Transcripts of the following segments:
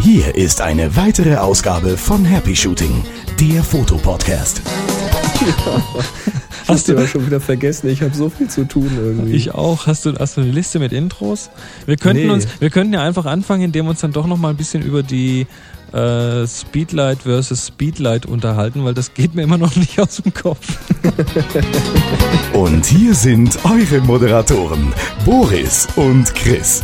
Hier ist eine weitere Ausgabe von Happy Shooting, der Fotopodcast. Hast du aber schon wieder vergessen? Ich habe so viel zu tun irgendwie. Ich auch. Hast du, hast du eine Liste mit Intros? Wir könnten Nee. uns, wir könnten ja einfach anfangen, indem wir uns dann doch noch mal ein bisschen über die äh, Speedlight versus Speedlight unterhalten, weil das geht mir immer noch nicht aus dem Kopf. Und hier sind eure Moderatoren, Boris und Chris.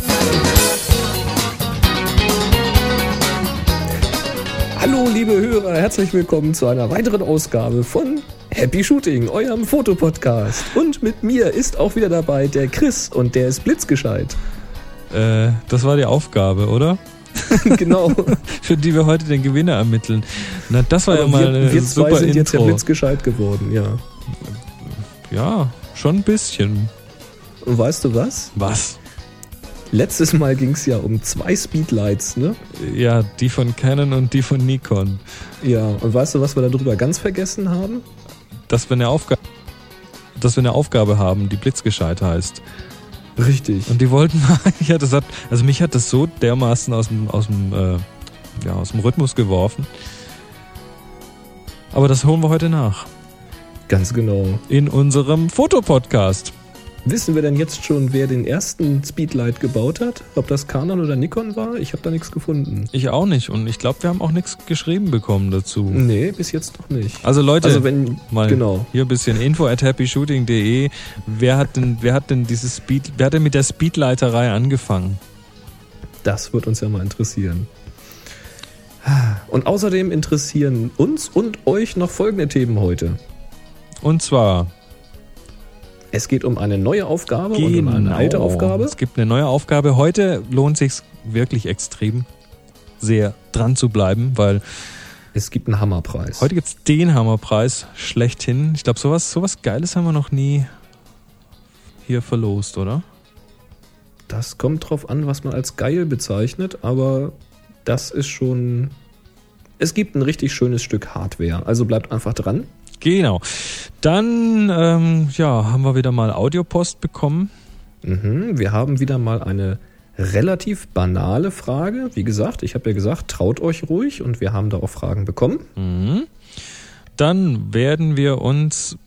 Hallo liebe Hörer, herzlich willkommen zu einer weiteren Ausgabe von Happy Shooting, eurem Fotopodcast. Und mit mir ist auch wieder dabei der Chris und der ist blitzgescheit. Äh, das war die Aufgabe, oder? genau. Für die wir heute den Gewinner ermitteln. Na, das war ja Aber mal wir, eine wir zwei super sind jetzt ja Intro. blitzgescheit geworden, ja. ja, schon ein bisschen. Und weißt du was? Was? Letztes Mal ging es ja um zwei Speedlights, ne? Ja, die von Canon und die von Nikon. Ja, und weißt du, was wir darüber ganz vergessen haben? Dass wir eine Aufgabe, dass wir eine Aufgabe haben, die blitzgescheit heißt. Richtig. Und die wollten, ja, das hat, also mich hat das so dermaßen aus dem, aus dem, äh, ja, aus dem Rhythmus geworfen. Aber das holen wir heute nach. Ganz genau. In unserem Fotopodcast. Wissen wir denn jetzt schon, wer den ersten Speedlight gebaut hat? Ob das Canon oder Nikon war? Ich habe da nichts gefunden. Ich auch nicht. Und ich glaube, wir haben auch nichts geschrieben bekommen dazu. Nee, bis jetzt noch nicht. Also Leute, Also wenn, mal genau. hier ein bisschen info at happyshooting.de. Wer hat denn, wer hat denn dieses Speed, wer hat denn mit der Speedleiterei angefangen? Das wird uns ja mal interessieren. Und außerdem interessieren uns und euch noch folgende Themen heute. Und zwar Es geht um eine neue Aufgabe und um eine alte Aufgabe. Genau. Es gibt eine neue Aufgabe. Heute lohnt sich wirklich extrem sehr dran zu bleiben, weil Es gibt einen Hammerpreis. heute gibt's den Hammerpreis schlechthin. Ich glaube, sowas, sowas Geiles haben wir noch nie hier verlost, oder? Das kommt drauf an, was man als geil bezeichnet, aber das ist schon. Es gibt ein richtig schönes Stück Hardware. Also bleibt einfach dran. Genau. Dann ähm, ja, haben wir wieder mal Audiopost bekommen. Mhm, wir haben wieder mal eine relativ banale Frage. Wie gesagt, ich habe ja gesagt, traut euch ruhig und wir haben da auch Fragen bekommen. Mhm. Dann werden wir uns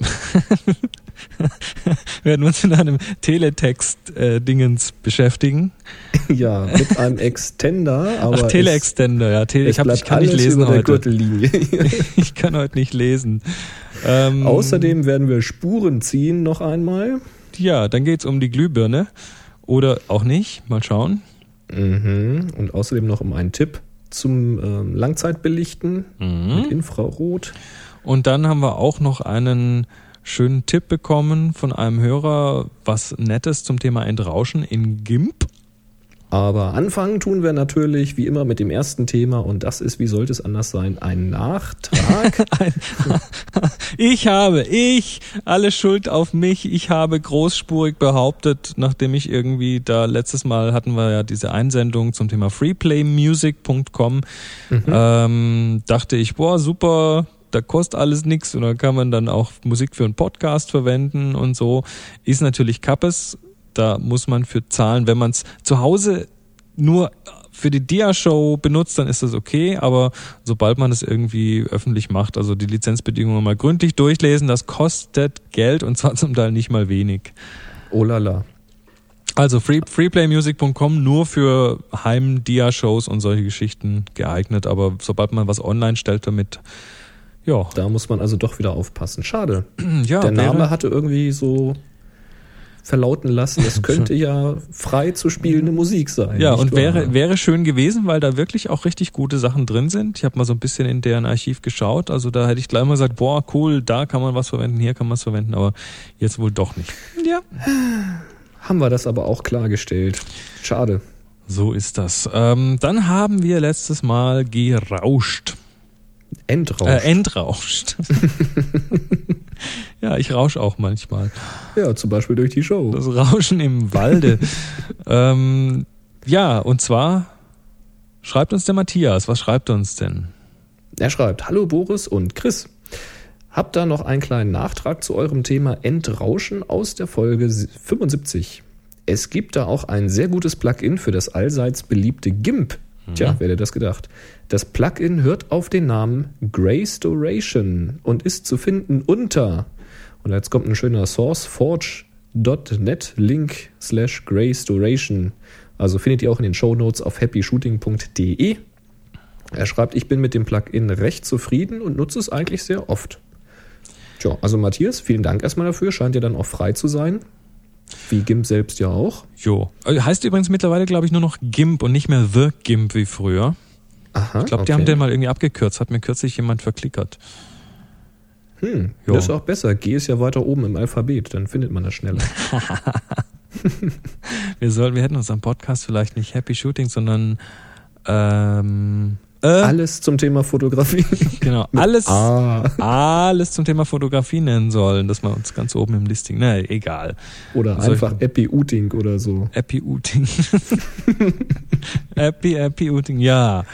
werden wir uns mit einem Teletext-Dingens beschäftigen. ja, mit einem Extender, aber Ach, Teleextender, ja. Tele es, ich, hab, ich kann nicht lesen heute. Gürtellinie. Ich kann heute nicht lesen. Ähm, Außerdem werden wir Spuren ziehen noch einmal. Ja, dann geht's um die Glühbirne. Oder auch nicht. Mal schauen. Mhm. Und außerdem noch um einen Tipp zum ähm, Langzeitbelichten Mhm. mit Infrarot. Und dann haben wir auch noch einen schönen Tipp bekommen von einem Hörer, was Nettes zum Thema Entrauschen in GIMP. Aber anfangen tun wir natürlich wie immer mit dem ersten Thema und das ist, wie sollte es anders sein, ein Nachtrag. Ich habe, ich, alle Schuld auf mich. Ich habe großspurig behauptet, nachdem ich irgendwie da letztes Mal hatten wir ja diese Einsendung zum Thema freeplaymusic.com, ähm, dachte ich, boah, super, da kostet alles nichts und da kann man dann auch Musik für einen Podcast verwenden und so. Ist natürlich Kappes, da muss man für zahlen, wenn man es zu Hause nur für die Dia-Show benutzt, dann ist das okay, aber sobald man es irgendwie öffentlich macht, also die Lizenzbedingungen mal gründlich durchlesen, das kostet Geld und zwar zum Teil nicht mal wenig. oh la la. Also free, freeplaymusic.com nur für Heim-Dia-Shows und solche Geschichten geeignet, aber sobald man was online stellt damit, ja, Da muss man also doch wieder aufpassen. Schade. ja Der Name wäre- hatte irgendwie so verlauten lassen, es könnte ja frei zu spielende Musik sein. Ja, und wahr? wäre, wäre schön gewesen, weil da wirklich auch richtig gute Sachen drin sind. Ich habe mal so ein bisschen in deren Archiv geschaut. Also da hätte ich gleich mal gesagt, boah, cool, da kann man was verwenden, hier kann man es verwenden, aber jetzt wohl doch nicht. Ja. Haben wir das aber auch klargestellt. Schade. So ist das. Ähm, dann haben wir letztes Mal gerauscht. Endrausch. Äh, entrauscht. ja, ich rausch auch manchmal. ja, zum Beispiel durch die Show. Das Rauschen im Walde. ähm, ja, und zwar schreibt uns der Matthias. Was schreibt er uns denn? Er schreibt, hallo Boris und Chris. Hab da noch einen kleinen Nachtrag zu eurem Thema Entrauschen aus der Folge 75. es gibt da auch ein sehr gutes Plugin für das allseits beliebte GIMP. Tja, wer hätte das gedacht? Das Plugin hört auf den Namen Graystoration und ist zu finden unter, und jetzt kommt ein schöner sourceforge.net Link slash Graystoration. Also findet ihr auch in den Show Notes auf happyshooting.de. Er schreibt, ich bin mit dem Plugin recht zufrieden und nutze es eigentlich sehr oft. Tja, also Matthias, vielen Dank erstmal dafür. Scheint ja dann auch frei zu sein. Wie GIMP selbst ja auch. Jo. Äh, Heißt übrigens mittlerweile, glaube ich, nur noch GIMP und nicht mehr The GIMP wie früher. Aha. Ich glaube, die okay. haben den mal irgendwie abgekürzt, hat mir kürzlich jemand verklickert. Hm, Jo. das ist auch besser. G ist ja weiter oben im Alphabet, dann findet man das schneller. Wir sollten, wir hätten unseren Podcast vielleicht nicht Happy Shooting, sondern ähm, äh, Alles zum Thema Fotografie. genau, alles, Ah, alles zum Thema Fotografie nennen sollen, dass man uns ganz oben im Listing, ne, egal. oder Soll einfach noch- Epi Uting oder so. Happy Uting. Happy, Happy Uting, ja.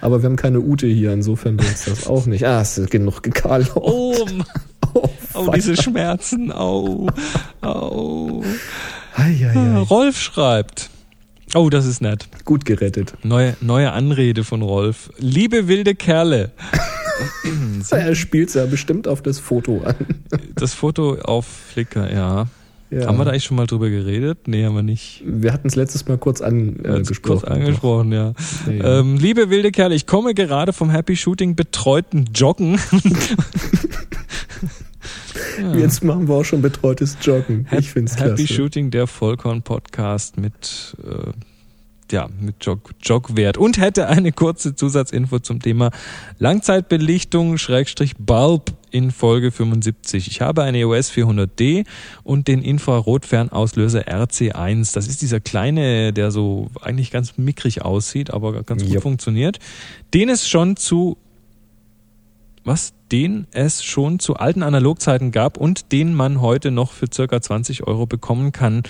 Aber wir haben keine Ute hier, insofern bringt's das auch nicht. Ah, es ist genug gekarlt. Oh, oh, oh, diese Schmerzen, au, au. Ei, ei, ei. Rolf schreibt. Oh, das ist nett. Gut gerettet. Neue, neue Anrede von Rolf. Liebe wilde Kerle. Er spielt ja bestimmt auf das Foto an. Das Foto auf Flickr, ja. Ja. Haben wir da eigentlich schon mal drüber geredet? Nee, haben wir nicht. Wir hatten es letztes Mal kurz angesprochen. Kurz- kurz angesprochen, ja. Ja, ja. Ähm, liebe wilde Kerle, ich komme gerade vom Happy Shooting betreuten Joggen. Ja. Jetzt machen wir auch schon betreutes Joggen. Hap- ich finde es Happy klasse. Shooting, der Vollkorn-Podcast mit, äh, ja, mit Jog, Jogwert und hätte eine kurze Zusatzinfo zum Thema Langzeitbelichtung Schrägstrich Bulb in Folge 75. Ich habe eine EOS 400D und den Infrarotfernauslöser RC1. Das ist dieser kleine, der so eigentlich ganz mickrig aussieht, aber ganz gut Ja. funktioniert. Den es schon zu was den es schon zu alten Analogzeiten gab und den man heute noch für circa 20 Euro bekommen kann.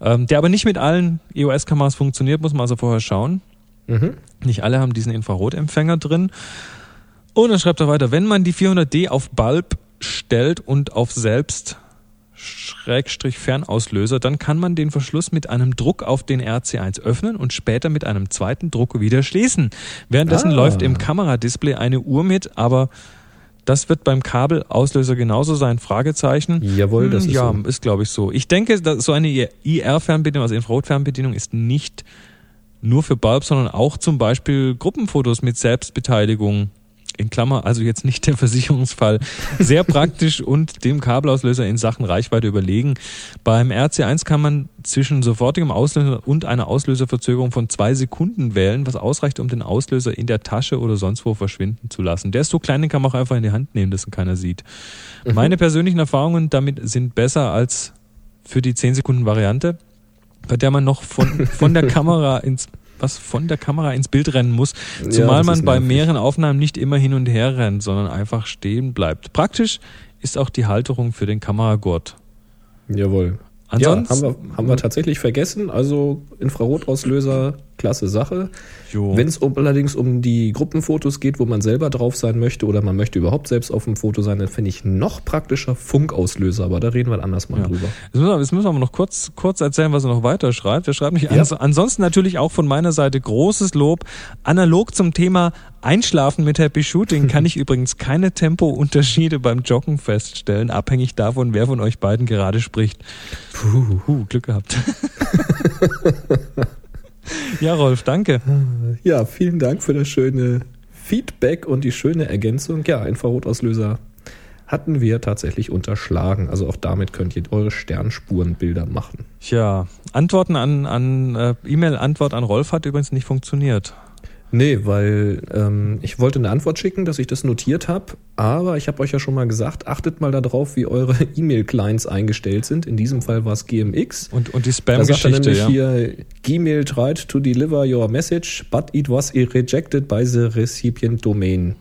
Ähm, der aber nicht mit allen EOS-Kameras funktioniert, muss man also vorher schauen. Mhm. Nicht alle haben diesen Infrarotempfänger drin. Und dann schreibt er weiter, wenn man die 400D auf Bulb stellt und auf selbst Schrägstrich Fernauslöser, dann kann man den Verschluss mit einem Druck auf den RC1 öffnen und später mit einem zweiten Druck wieder schließen. Währenddessen Ah. läuft im Kameradisplay eine Uhr mit, aber das wird beim Kabelauslöser genauso sein, Fragezeichen. Jawohl, das Hm, ist ja, so. ist glaube ich so. Ich denke, dass so eine IR-Fernbedienung, also Infrarotfernbedienung, ist nicht nur für Bulb, sondern auch zum Beispiel Gruppenfotos mit Selbstbeteiligung. In Klammer, also jetzt nicht der Versicherungsfall. Sehr praktisch und dem Kabelauslöser in Sachen Reichweite überlegen. Beim RC1 kann man zwischen sofortigem Auslöser und einer Auslöserverzögerung von zwei Sekunden wählen, was ausreicht, um den Auslöser in der Tasche oder sonst wo verschwinden zu lassen. Der ist so klein, den kann man auch einfach in die Hand nehmen, dass ihn keiner sieht. Meine persönlichen Erfahrungen damit sind besser als für die 10 Sekunden Variante, bei der man noch von, von der Kamera ins was von der Kamera ins Bild rennen muss, Ja, zumal das man bei mehreren Aufnahmen nicht immer hin und her rennt, sondern einfach stehen bleibt. Praktisch ist auch die Halterung für den Kameragurt. Jawohl. Ansonsten, ja, haben wir, haben wir tatsächlich vergessen. Also Infrarotauslöser, klasse Sache. Wenn es um, allerdings um die Gruppenfotos geht, wo man selber drauf sein möchte oder man möchte überhaupt selbst auf dem Foto sein, dann finde ich noch praktischer Funkauslöser, aber da reden wir anders mal Ja. drüber. Jetzt müssen, wir, jetzt müssen wir aber noch kurz, kurz erzählen, was er noch weiter schreibt. Er schreibt nicht, Ja. ans, ansonsten natürlich auch von meiner Seite großes Lob. Analog zum Thema Einschlafen mit Happy Shooting kann ich übrigens keine Tempounterschiede beim Joggen feststellen, abhängig davon, wer von euch beiden gerade spricht. Puh, Glück gehabt. ja, Rolf, danke. Ja, vielen Dank für das schöne Feedback und die schöne Ergänzung. Ja, Infrarotauslöser hatten wir tatsächlich unterschlagen. Also auch damit könnt ihr eure Sternspurenbilder machen. Tja, Antworten an, an äh, E-Mail-Antwort an Rolf hat übrigens nicht funktioniert. Nee, weil ähm, ich wollte eine Antwort schicken, dass ich das notiert habe, aber ich habe euch ja schon mal gesagt, achtet mal darauf, wie eure E-Mail-Clients eingestellt sind. In diesem Fall war es GMX. Und, und die Spam-Geschichte, nämlich ja. hier, Gmail tried to deliver your message, but it was rejected by the recipient domain.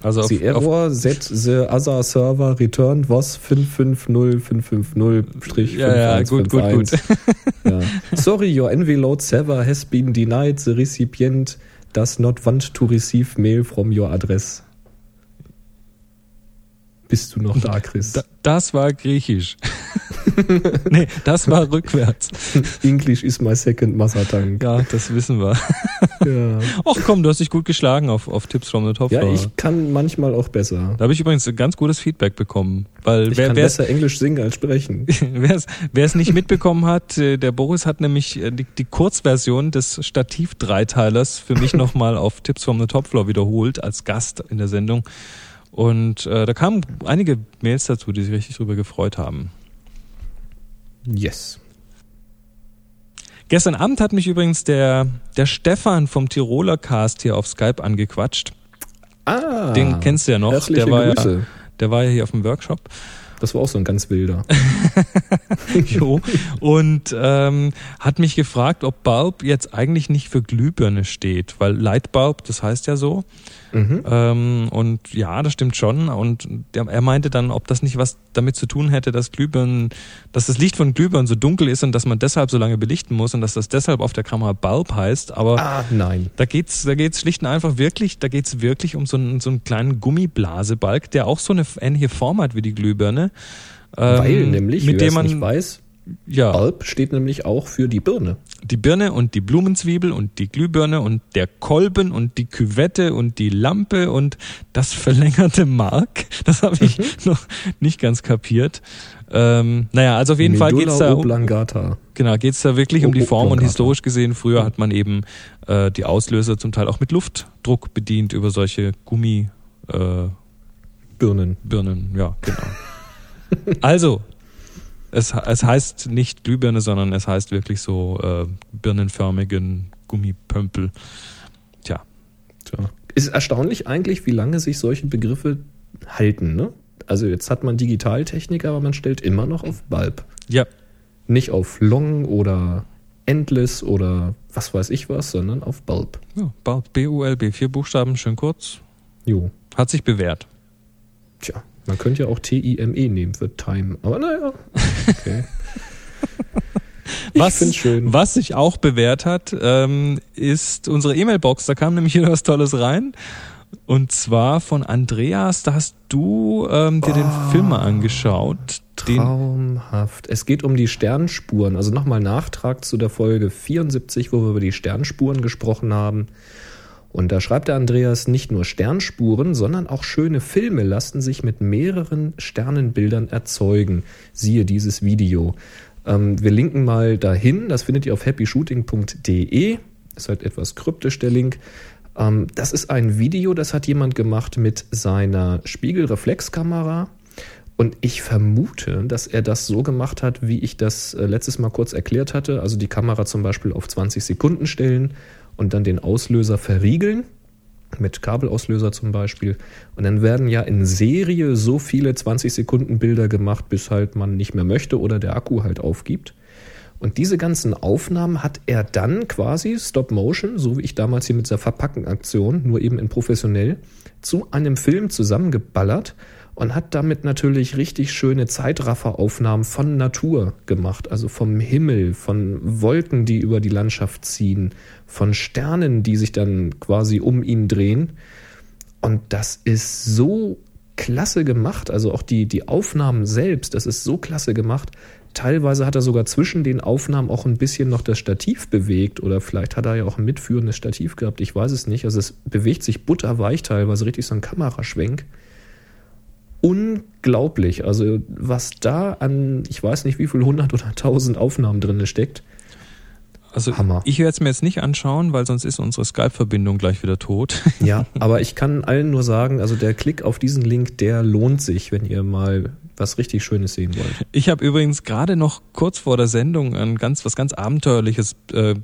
Also auf, the auf, error that the other server returned was 550550-5151. Ja, ja, gut, gut, gut. ja. Sorry, your envelope server has been denied. The recipient does not want to receive mail from your address. Bist du noch da, Chris? Da, das war griechisch. nee, das war rückwärts. English is my second mother tongue. Ja, das wissen wir. Ja. Ach komm, du hast dich gut geschlagen auf, auf Tipps from the Top ja, Floor. ich kann manchmal auch besser. Da habe ich übrigens ganz gutes Feedback bekommen. Weil Ich wer, kann besser Englisch singen als sprechen. wer, es, nicht mitbekommen hat, äh, der Boris hat nämlich äh, die, die Kurzversion des Stativ-Dreiteilers für mich nochmal auf Tipps from the Top Floor wiederholt als Gast in der Sendung. Und äh, da kamen einige Mails dazu, die sich richtig drüber gefreut haben. Yes. Gestern Abend hat mich übrigens der, der Stefan vom Tiroler Cast hier auf Skype angequatscht. Ah. Den kennst du ja noch. Herzliche Der war ja, Grüße. der war ja hier auf dem Workshop. Das war auch so ein ganz wilder. jo. Und ähm, hat mich gefragt, ob Bulb jetzt eigentlich nicht für Glühbirne steht, weil Lightbulb, das heißt ja so. Mhm. Ähm, und ja, das stimmt schon. Und der, er meinte dann, ob das nicht was damit zu tun hätte, dass Glühbirnen, dass das Licht von Glühbirnen so dunkel ist und dass man deshalb so lange belichten muss und dass das deshalb auf der Kamera Bulb heißt. Aber Ah, nein. da geht's, da geht's schlicht und einfach wirklich, da geht's wirklich um so einen, so einen kleinen Gummiblasebalg, der auch so eine ähnliche Form hat wie die Glühbirne. Ähm, Weil nämlich, mit dem man nicht weiß, ja Bulb steht nämlich auch für die Birne. die Birne und die Blumenzwiebel und die Glühbirne und der Kolben und die Küvette und die Lampe und das verlängerte Mark. Das habe ich Mhm. noch nicht ganz kapiert. Ähm, naja, also auf jeden Fall Medulla geht's da um, genau geht's da wirklich um die Form und historisch gesehen früher hat man eben äh, die Auslöser zum Teil auch mit Luftdruck bedient über solche Gummibirnen. Äh, Birnen. Birnen. Ja, genau. also es, es heißt nicht Glühbirne, sondern es heißt wirklich so äh, birnenförmigen Gummipömpel. Tja, Tja. Ist erstaunlich eigentlich, wie lange sich solche Begriffe halten. Ne? Also jetzt hat man Digitaltechnik, aber man stellt immer noch auf Bulb. ja, Nicht auf Long oder Endless oder was weiß ich was, sondern auf Bulb. ja Bulb, B-U-L-B, vier Buchstaben, schön kurz. Jo. Hat sich bewährt. Tja, man könnte ja auch T-I-M-E nehmen für Time. Aber naja. Okay. Was-. Was sich auch bewährt hat, ähm, ist unsere E-Mail-Box. Da kam nämlich wieder was Tolles rein. Und zwar von Andreas, da hast du ähm, dir den Film mal angeschaut. Traumhaft. Es geht um die Sternspuren. Also nochmal Nachtrag zu der Folge 74, wo wir über die Sternspuren gesprochen haben. Und da schreibt der Andreas, nicht nur Sternspuren, sondern auch schöne Filme lassen sich mit mehreren Sternenbildern erzeugen. Siehe dieses Video. Ähm, wir linken mal dahin. Das findet ihr auf happyshooting.de. Ist halt etwas kryptisch der Link. Ähm, das ist ein Video, das hat jemand gemacht mit seiner Spiegelreflexkamera. Und ich vermute, dass er das so gemacht hat, wie ich das äh, letztes Mal kurz erklärt hatte. Also die Kamera zum Beispiel auf 20 Sekunden stellen und dann den Auslöser verriegeln. Mit Kabelauslöser zum Beispiel. Und dann werden ja in Serie so viele 20 Sekunden Bilder gemacht, bis halt man nicht mehr möchte oder der Akku halt aufgibt. Und diese ganzen Aufnahmen hat er dann quasi Stop Motion, so wie ich damals hier mit dieser Verpackenaktion, nur eben in professionell, zu einem Film zusammengeballert und hat damit natürlich richtig schöne Zeitrafferaufnahmen von Natur gemacht, also vom Himmel, von Wolken, die über die Landschaft ziehen, von Sternen, die sich dann quasi um ihn drehen. Und das ist so klasse gemacht, also auch die, die Aufnahmen selbst, das ist so klasse gemacht. Teilweise hat er sogar zwischen den Aufnahmen auch ein bisschen noch das Stativ bewegt oder vielleicht hat er ja auch ein mitführendes Stativ gehabt, ich weiß es nicht. Also es bewegt sich butterweich teilweise, richtig so ein Kameraschwenk. Unglaublich, also was da an, ich weiß nicht wie viel hundert oder tausend Aufnahmen drin steckt. also Hammer. ich werde es mir jetzt nicht anschauen, weil sonst ist unsere Skype-Verbindung gleich wieder tot. Ja, aber ich kann allen nur sagen, also der Klick auf diesen Link, der lohnt sich, wenn ihr mal was richtig Schönes sehen wollt. Ich habe übrigens gerade noch kurz vor der Sendung ein ganz was ganz abenteuerliches äh,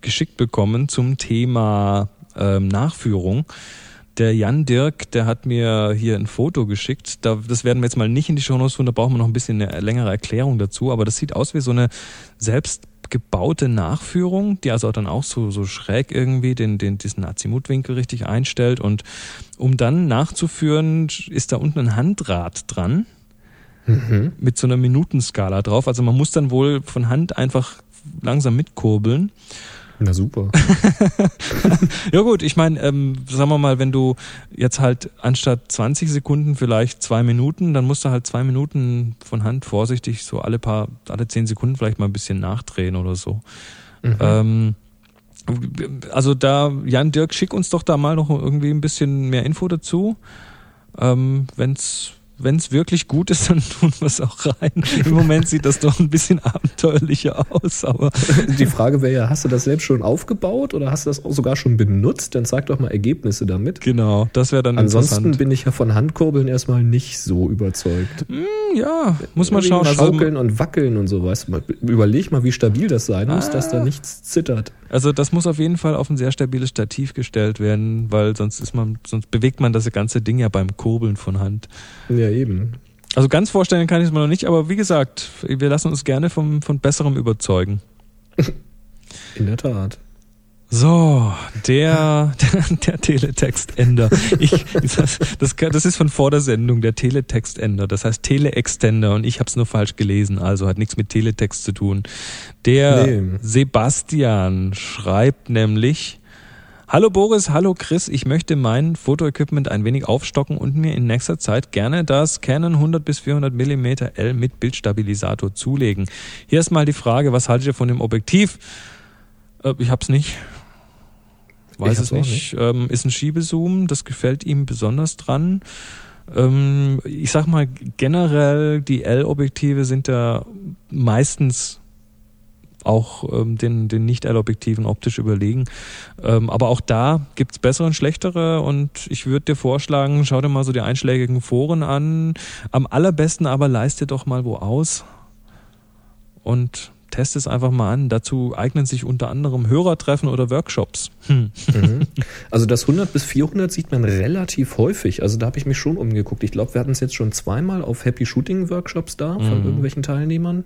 geschickt bekommen zum Thema ähm, Nachführung. Der Jan Dirk, der hat mir hier ein Foto geschickt. Da, das werden wir jetzt mal nicht in die Shownotes tun, da brauchen wir noch ein bisschen eine längere Erklärung dazu. Aber das sieht aus wie so eine selbstgebaute Nachführung, die also dann auch so, so schräg irgendwie den, den, diesen Azimutwinkel richtig einstellt. Und um dann nachzuführen, ist da unten ein Handrad dran mit so einer Minutenskala drauf. Also man muss dann wohl von Hand einfach langsam mitkurbeln. Na super. ja gut, ich meine, ähm, sagen wir mal, wenn du jetzt halt anstatt 20 Sekunden vielleicht zwei Minuten, dann musst du halt zwei Minuten von Hand vorsichtig so alle paar, alle zehn Sekunden vielleicht mal ein bisschen nachdrehen oder so. Mhm. Ähm, also da, Jan Dirk, schick uns doch da mal noch irgendwie ein bisschen mehr Info dazu. Ähm, wenn's wenn es wirklich gut ist, dann tun wir es auch rein. Im Moment sieht das doch ein bisschen abenteuerlicher aus, aber. Die Frage wäre ja, hast du das selbst schon aufgebaut oder hast du das auch sogar schon benutzt? Dann zeig doch mal Ergebnisse damit. Genau, das wäre dann Ansonsten bin ich ja von Handkurbeln erstmal nicht so überzeugt. Mm, ja, muss man schauen. Also schaukeln also, und wackeln und so, weißt du. Überleg mal, wie stabil das sein ah, muss, dass da ah. nichts zittert. Also das muss auf jeden Fall auf ein sehr stabiles Stativ gestellt werden, weil sonst ist man, sonst bewegt man das ganze Ding ja beim Kurbeln von Hand. Ja, eben. Also ganz vorstellen kann ich es mir noch nicht, aber wie gesagt, wir lassen uns gerne vom, von Besserem überzeugen. In der Tat. So, der, der, der Teletextender. Ich, das, das, das ist von vor der Sendung, der Teletextender. Das heißt Teleextender und ich habe es nur falsch gelesen, also hat nichts mit Teletext zu tun. Der nee. Sebastian schreibt nämlich, Hallo Boris, hallo Chris, ich möchte mein Fotoequipment ein wenig aufstocken und mir in nächster Zeit gerne das Canon 100 bis 400 mm L mit Bildstabilisator zulegen. Hier ist mal die Frage, was haltet ihr von dem Objektiv? Äh, ich hab's nicht. Weiß es nicht. nicht. Ähm, ist ein Schiebezoom, das gefällt ihm besonders dran. Ähm, ich sag mal, generell die L-Objektive sind da meistens auch ähm, den, den Nicht-L-Objektiven optisch überlegen. Ähm, aber auch da gibt's bessere und schlechtere und ich würde dir vorschlagen, schau dir mal so die einschlägigen Foren an. Am allerbesten aber leiste doch mal wo aus und teste es einfach mal an. Dazu eignen sich unter anderem Hörertreffen oder Workshops. Hm. Mhm. Also das 100 bis 400 sieht man relativ häufig. Also da habe ich mich schon umgeguckt. Ich glaube, wir hatten es jetzt schon zweimal auf Happy Shooting Workshops da von mhm. irgendwelchen Teilnehmern.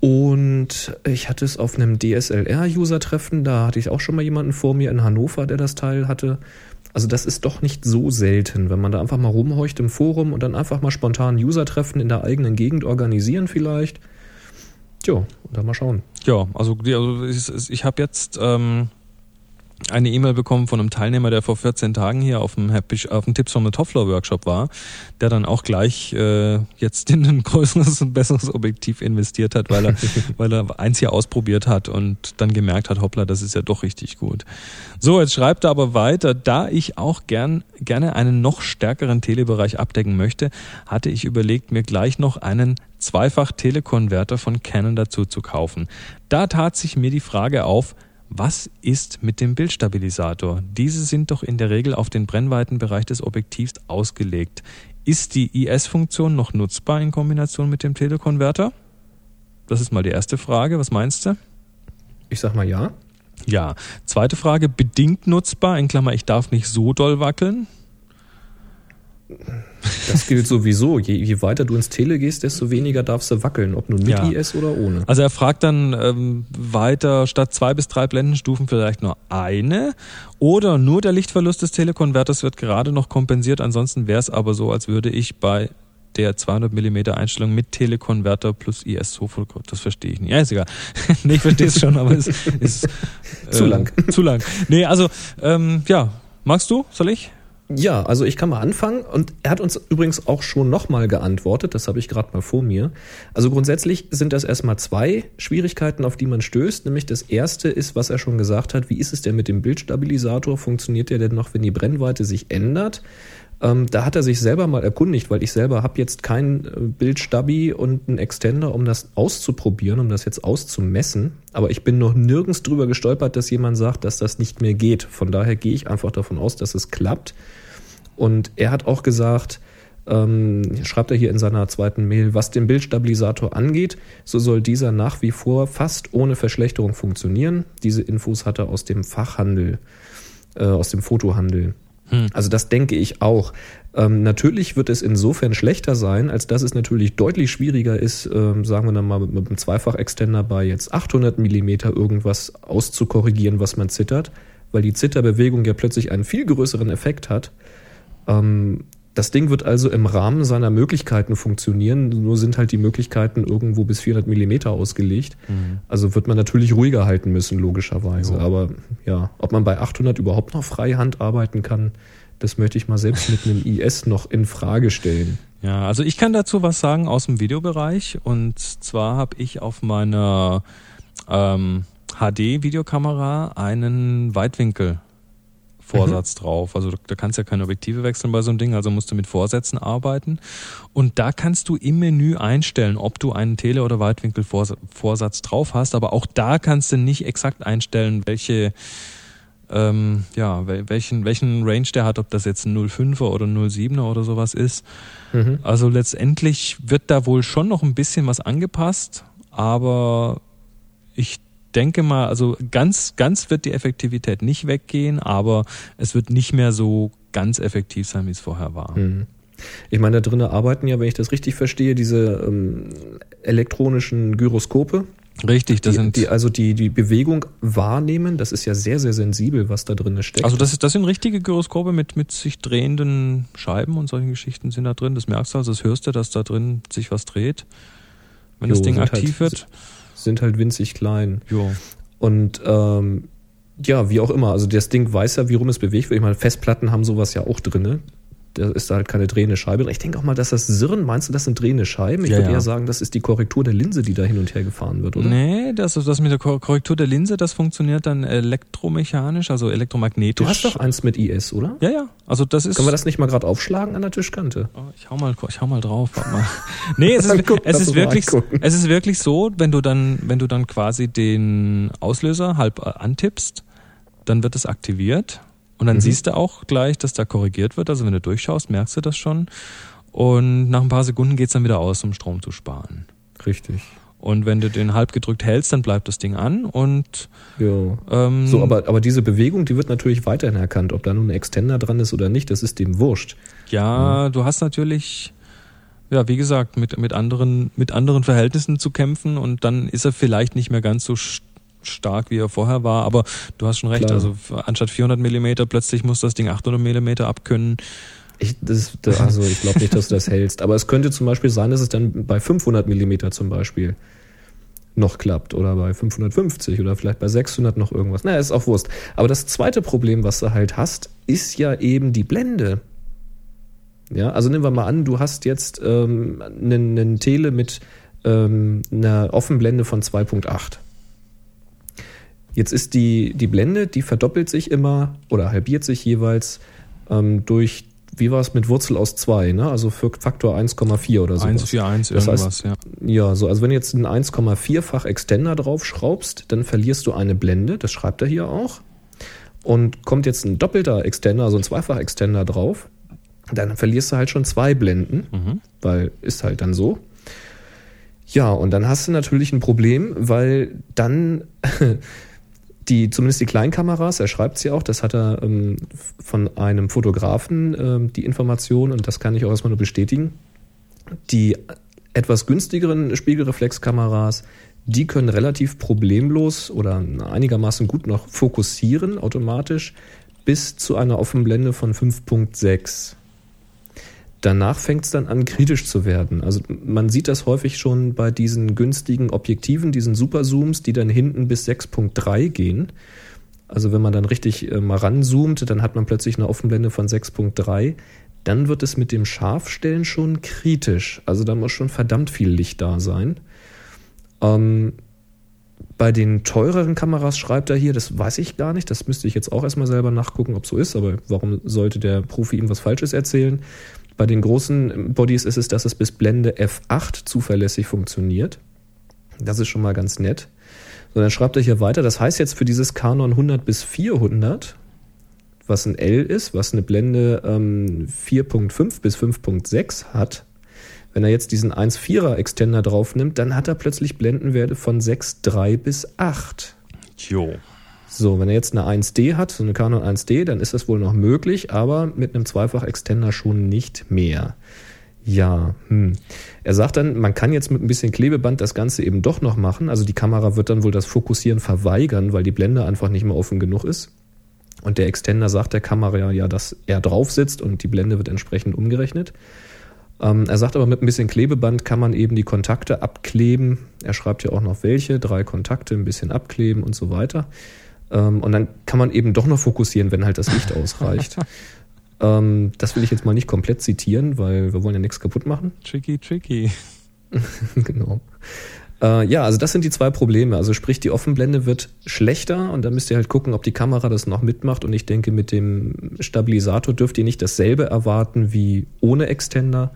Und ich hatte es auf einem DSLR-User-Treffen, da hatte ich auch schon mal jemanden vor mir in Hannover, der das Teil hatte. Also das ist doch nicht so selten, wenn man da einfach mal rumhorcht im Forum und dann einfach mal spontan User-Treffen in der eigenen Gegend organisieren vielleicht. Tja, und dann mal schauen. Ja, also, also ich, ich habe jetzt ähm, eine E-Mail bekommen von einem Teilnehmer, der vor 14 Tagen hier auf dem, Happy, auf dem Tipps the Topfloor Workshop war, der dann auch gleich äh, jetzt in ein größeres und besseres Objektiv investiert hat, weil er, weil er eins hier ausprobiert hat und dann gemerkt hat, hoppla, das ist ja doch richtig gut. So, jetzt schreibt er aber weiter, da ich auch gern, gerne einen noch stärkeren Telebereich abdecken möchte, hatte ich überlegt, mir gleich noch einen Zweifach-Telekonverter von Canon dazu zu kaufen. Da tat sich mir die Frage auf, was ist mit dem Bildstabilisator? Diese sind doch in der Regel auf den Brennweitenbereich des Objektivs ausgelegt. Ist die IS-Funktion noch nutzbar in Kombination mit dem Telekonverter? Das ist mal die erste Frage. Was meinst du? Ich sag mal ja. Ja. Zweite Frage, bedingt nutzbar, in Klammer, ich darf nicht so doll wackeln. Das gilt sowieso. Je, je, weiter du ins Tele gehst, desto weniger darfst du wackeln, ob nun mit ja. IS oder ohne. Also er fragt dann ähm, weiter, statt zwei bis drei Blendenstufen vielleicht nur eine oder nur der Lichtverlust des Telekonverters wird gerade noch kompensiert. Ansonsten wäre es aber so, als würde ich bei der 200 mm Einstellung mit Telekonverter plus IS so voll, das verstehe ich nicht. Ja, ist egal. nee, ich verstehe es schon, aber es ist äh, zu lang. Zu lang. Nee, also ähm, ja, magst du? Soll ich? Ja, also ich kann mal anfangen und er hat uns übrigens auch schon nochmal geantwortet, das habe ich gerade mal vor mir. Also grundsätzlich sind das erstmal zwei Schwierigkeiten, auf die man stößt, nämlich das erste ist, was er schon gesagt hat, wie ist es denn mit dem Bildstabilisator? Funktioniert der denn noch, wenn die Brennweite sich ändert? Ähm, da hat er sich selber mal erkundigt, weil ich selber habe jetzt kein äh, Bildstabi und einen Extender, um das auszuprobieren, um das jetzt auszumessen. Aber ich bin noch nirgends drüber gestolpert, dass jemand sagt, dass das nicht mehr geht. Von daher gehe ich einfach davon aus, dass es klappt. Und er hat auch gesagt, ähm, schreibt er hier in seiner zweiten Mail, was den Bildstabilisator angeht, so soll dieser nach wie vor fast ohne Verschlechterung funktionieren. Diese Infos hat er aus dem Fachhandel, äh, aus dem Fotohandel. Hm. Also das denke ich auch. Ähm, natürlich wird es insofern schlechter sein, als dass es natürlich deutlich schwieriger ist, ähm, sagen wir dann mal mit, mit einem Zweifach-Extender bei jetzt 800 Millimeter irgendwas auszukorrigieren, was man zittert, weil die Zitterbewegung ja plötzlich einen viel größeren Effekt hat. Ähm, Das Ding wird also im Rahmen seiner Möglichkeiten funktionieren, nur sind halt die Möglichkeiten irgendwo bis 400 Millimeter ausgelegt. Mhm. Also wird man natürlich ruhiger halten müssen, logischerweise. Jo. Aber ja, ob man bei 800 überhaupt noch Freihand arbeiten kann, das möchte ich mal selbst mit einem IS noch in Frage stellen. Ja, also ich kann dazu was sagen aus dem Videobereich. Und zwar habe ich auf meiner ähm, HD-Videokamera einen Weitwinkel Vorsatz mhm. drauf. Also da kannst ja keine Objektive wechseln bei so einem Ding, also musst du mit Vorsätzen arbeiten. Und da kannst du im Menü einstellen, ob du einen Tele- oder Weitwinkelvorsatz drauf hast. Aber auch da kannst du nicht exakt einstellen, welche ähm, ja, welchen, welchen Range der hat, ob das jetzt ein 05er oder 07er oder sowas ist. Mhm. Also letztendlich wird da wohl schon noch ein bisschen was angepasst, aber ich denke mal, also ganz, ganz wird die Effektivität nicht weggehen, aber es wird nicht mehr so ganz effektiv sein, wie es vorher war. Mhm. Ich meine, da drinnen arbeiten ja, wenn ich das richtig verstehe, diese ähm, elektronischen Gyroskope. Richtig, das die, sind die also die die Bewegung wahrnehmen. Das ist ja sehr sehr sensibel, was da drin steckt. Also das ist das sind richtige Gyroskope mit mit sich drehenden Scheiben und solchen Geschichten sind da drin. Das merkst du, also das hörst du, dass da drin sich was dreht, wenn jo, das Ding aktiv halt, wird sind halt winzig klein. Jo. Und ähm, ja, wie auch immer. Also das Ding weiß ja, wie rum es bewegt wird. Ich meine, Festplatten haben sowas ja auch drinne da ist da halt keine drehende Scheibe. Ich denke auch mal, dass das Sirren, meinst du, das sind drehende Scheiben? Ich ja, würde ja. eher sagen, das ist die Korrektur der Linse, die da hin und her gefahren wird, oder? Nee, das, das mit der Korrektur der Linse, das funktioniert dann elektromechanisch, also elektromagnetisch. Du hast doch eins mit IS, oder? Ja, ja. Also das ist. Können wir das nicht mal gerade aufschlagen an der Tischkante? Oh, ich hau mal, ich hau mal drauf. Warte mal. nee, es ist, Guck, es ist wirklich, es ist wirklich so, wenn du dann, wenn du dann quasi den Auslöser halb äh, antippst, dann wird es aktiviert und dann mhm. siehst du auch gleich, dass da korrigiert wird. Also wenn du durchschaust, merkst du das schon. Und nach ein paar Sekunden geht's dann wieder aus, um Strom zu sparen. Richtig. Und wenn du den halb gedrückt hältst, dann bleibt das Ding an und ja. Ähm, so, aber, aber diese Bewegung, die wird natürlich weiterhin erkannt, ob da nun ein Extender dran ist oder nicht, das ist dem wurscht. Ja, ja. du hast natürlich, ja, wie gesagt, mit, mit anderen, mit anderen Verhältnissen zu kämpfen und dann ist er vielleicht nicht mehr ganz so stark, wie er vorher war, aber du hast schon recht, Klar. also anstatt 400 Millimeter plötzlich muss das Ding 800 Millimeter abkönnen. Ich, das, also ich glaube nicht, dass du das hältst, aber es könnte zum Beispiel sein, dass es dann bei 500 Millimeter zum Beispiel noch klappt oder bei 550 oder vielleicht bei 600 noch irgendwas. Naja, ist auch Wurst. Aber das zweite Problem, was du halt hast, ist ja eben die Blende. Ja, also nehmen wir mal an, du hast jetzt ähm, einen, einen Tele mit ähm, einer Offenblende von 2.8. Jetzt ist die, die Blende, die verdoppelt sich immer oder halbiert sich jeweils ähm, durch, wie war es mit Wurzel aus 2, ne? also für Faktor 1,4 oder so. 1,41 irgendwas, heißt, ja. Ja, so, also wenn du jetzt einen 1,4-fach Extender drauf schraubst, dann verlierst du eine Blende, das schreibt er hier auch. Und kommt jetzt ein doppelter Extender, also ein Zweifach-Extender drauf, dann verlierst du halt schon zwei Blenden, mhm. weil ist halt dann so. Ja, und dann hast du natürlich ein Problem, weil dann die, zumindest die Kleinkameras, er schreibt sie auch, das hat er ähm, von einem Fotografen ähm, die Information und das kann ich auch erstmal nur bestätigen. Die etwas günstigeren Spiegelreflexkameras, die können relativ problemlos oder einigermaßen gut noch fokussieren automatisch bis zu einer Offenblende von 5.6 danach fängt es dann an, kritisch zu werden. Also man sieht das häufig schon bei diesen günstigen Objektiven, diesen Superzooms, die dann hinten bis 6.3 gehen. Also wenn man dann richtig äh, mal ranzoomt, dann hat man plötzlich eine Offenblende von 6.3. Dann wird es mit dem Scharfstellen schon kritisch. Also da muss schon verdammt viel Licht da sein. Ähm, bei den teureren Kameras schreibt er hier, das weiß ich gar nicht, das müsste ich jetzt auch erstmal selber nachgucken, ob so ist, aber warum sollte der Profi ihm was Falsches erzählen? Bei den großen Bodies ist es, dass es bis Blende F8 zuverlässig funktioniert. Das ist schon mal ganz nett. So, dann schreibt er hier weiter, das heißt jetzt für dieses Canon 100 bis 400, was ein L ist, was eine Blende ähm, 4.5 bis 5.6 hat, wenn er jetzt diesen 1.4er Extender drauf nimmt, dann hat er plötzlich Blendenwerte von 6.3 bis 8. Jo. So, wenn er jetzt eine 1D hat, so eine Canon 1D, dann ist das wohl noch möglich, aber mit einem Zweifach-Extender schon nicht mehr. Ja, hm. Er sagt dann, man kann jetzt mit ein bisschen Klebeband das Ganze eben doch noch machen. Also die Kamera wird dann wohl das Fokussieren verweigern, weil die Blende einfach nicht mehr offen genug ist. Und der Extender sagt der Kamera ja, dass er drauf sitzt und die Blende wird entsprechend umgerechnet. Ähm, er sagt aber, mit ein bisschen Klebeband kann man eben die Kontakte abkleben. Er schreibt ja auch noch welche, drei Kontakte, ein bisschen abkleben und so weiter. Ähm, und dann kann man eben doch noch fokussieren, wenn halt das Licht ausreicht. ähm, das will ich jetzt mal nicht komplett zitieren, weil wir wollen ja nichts kaputt machen. Tricky, tricky. genau. Äh, ja, also das sind die zwei Probleme. Also sprich, die Offenblende wird schlechter und da müsst ihr halt gucken, ob die Kamera das noch mitmacht. Und ich denke, mit dem Stabilisator dürft ihr nicht dasselbe erwarten wie ohne Extender.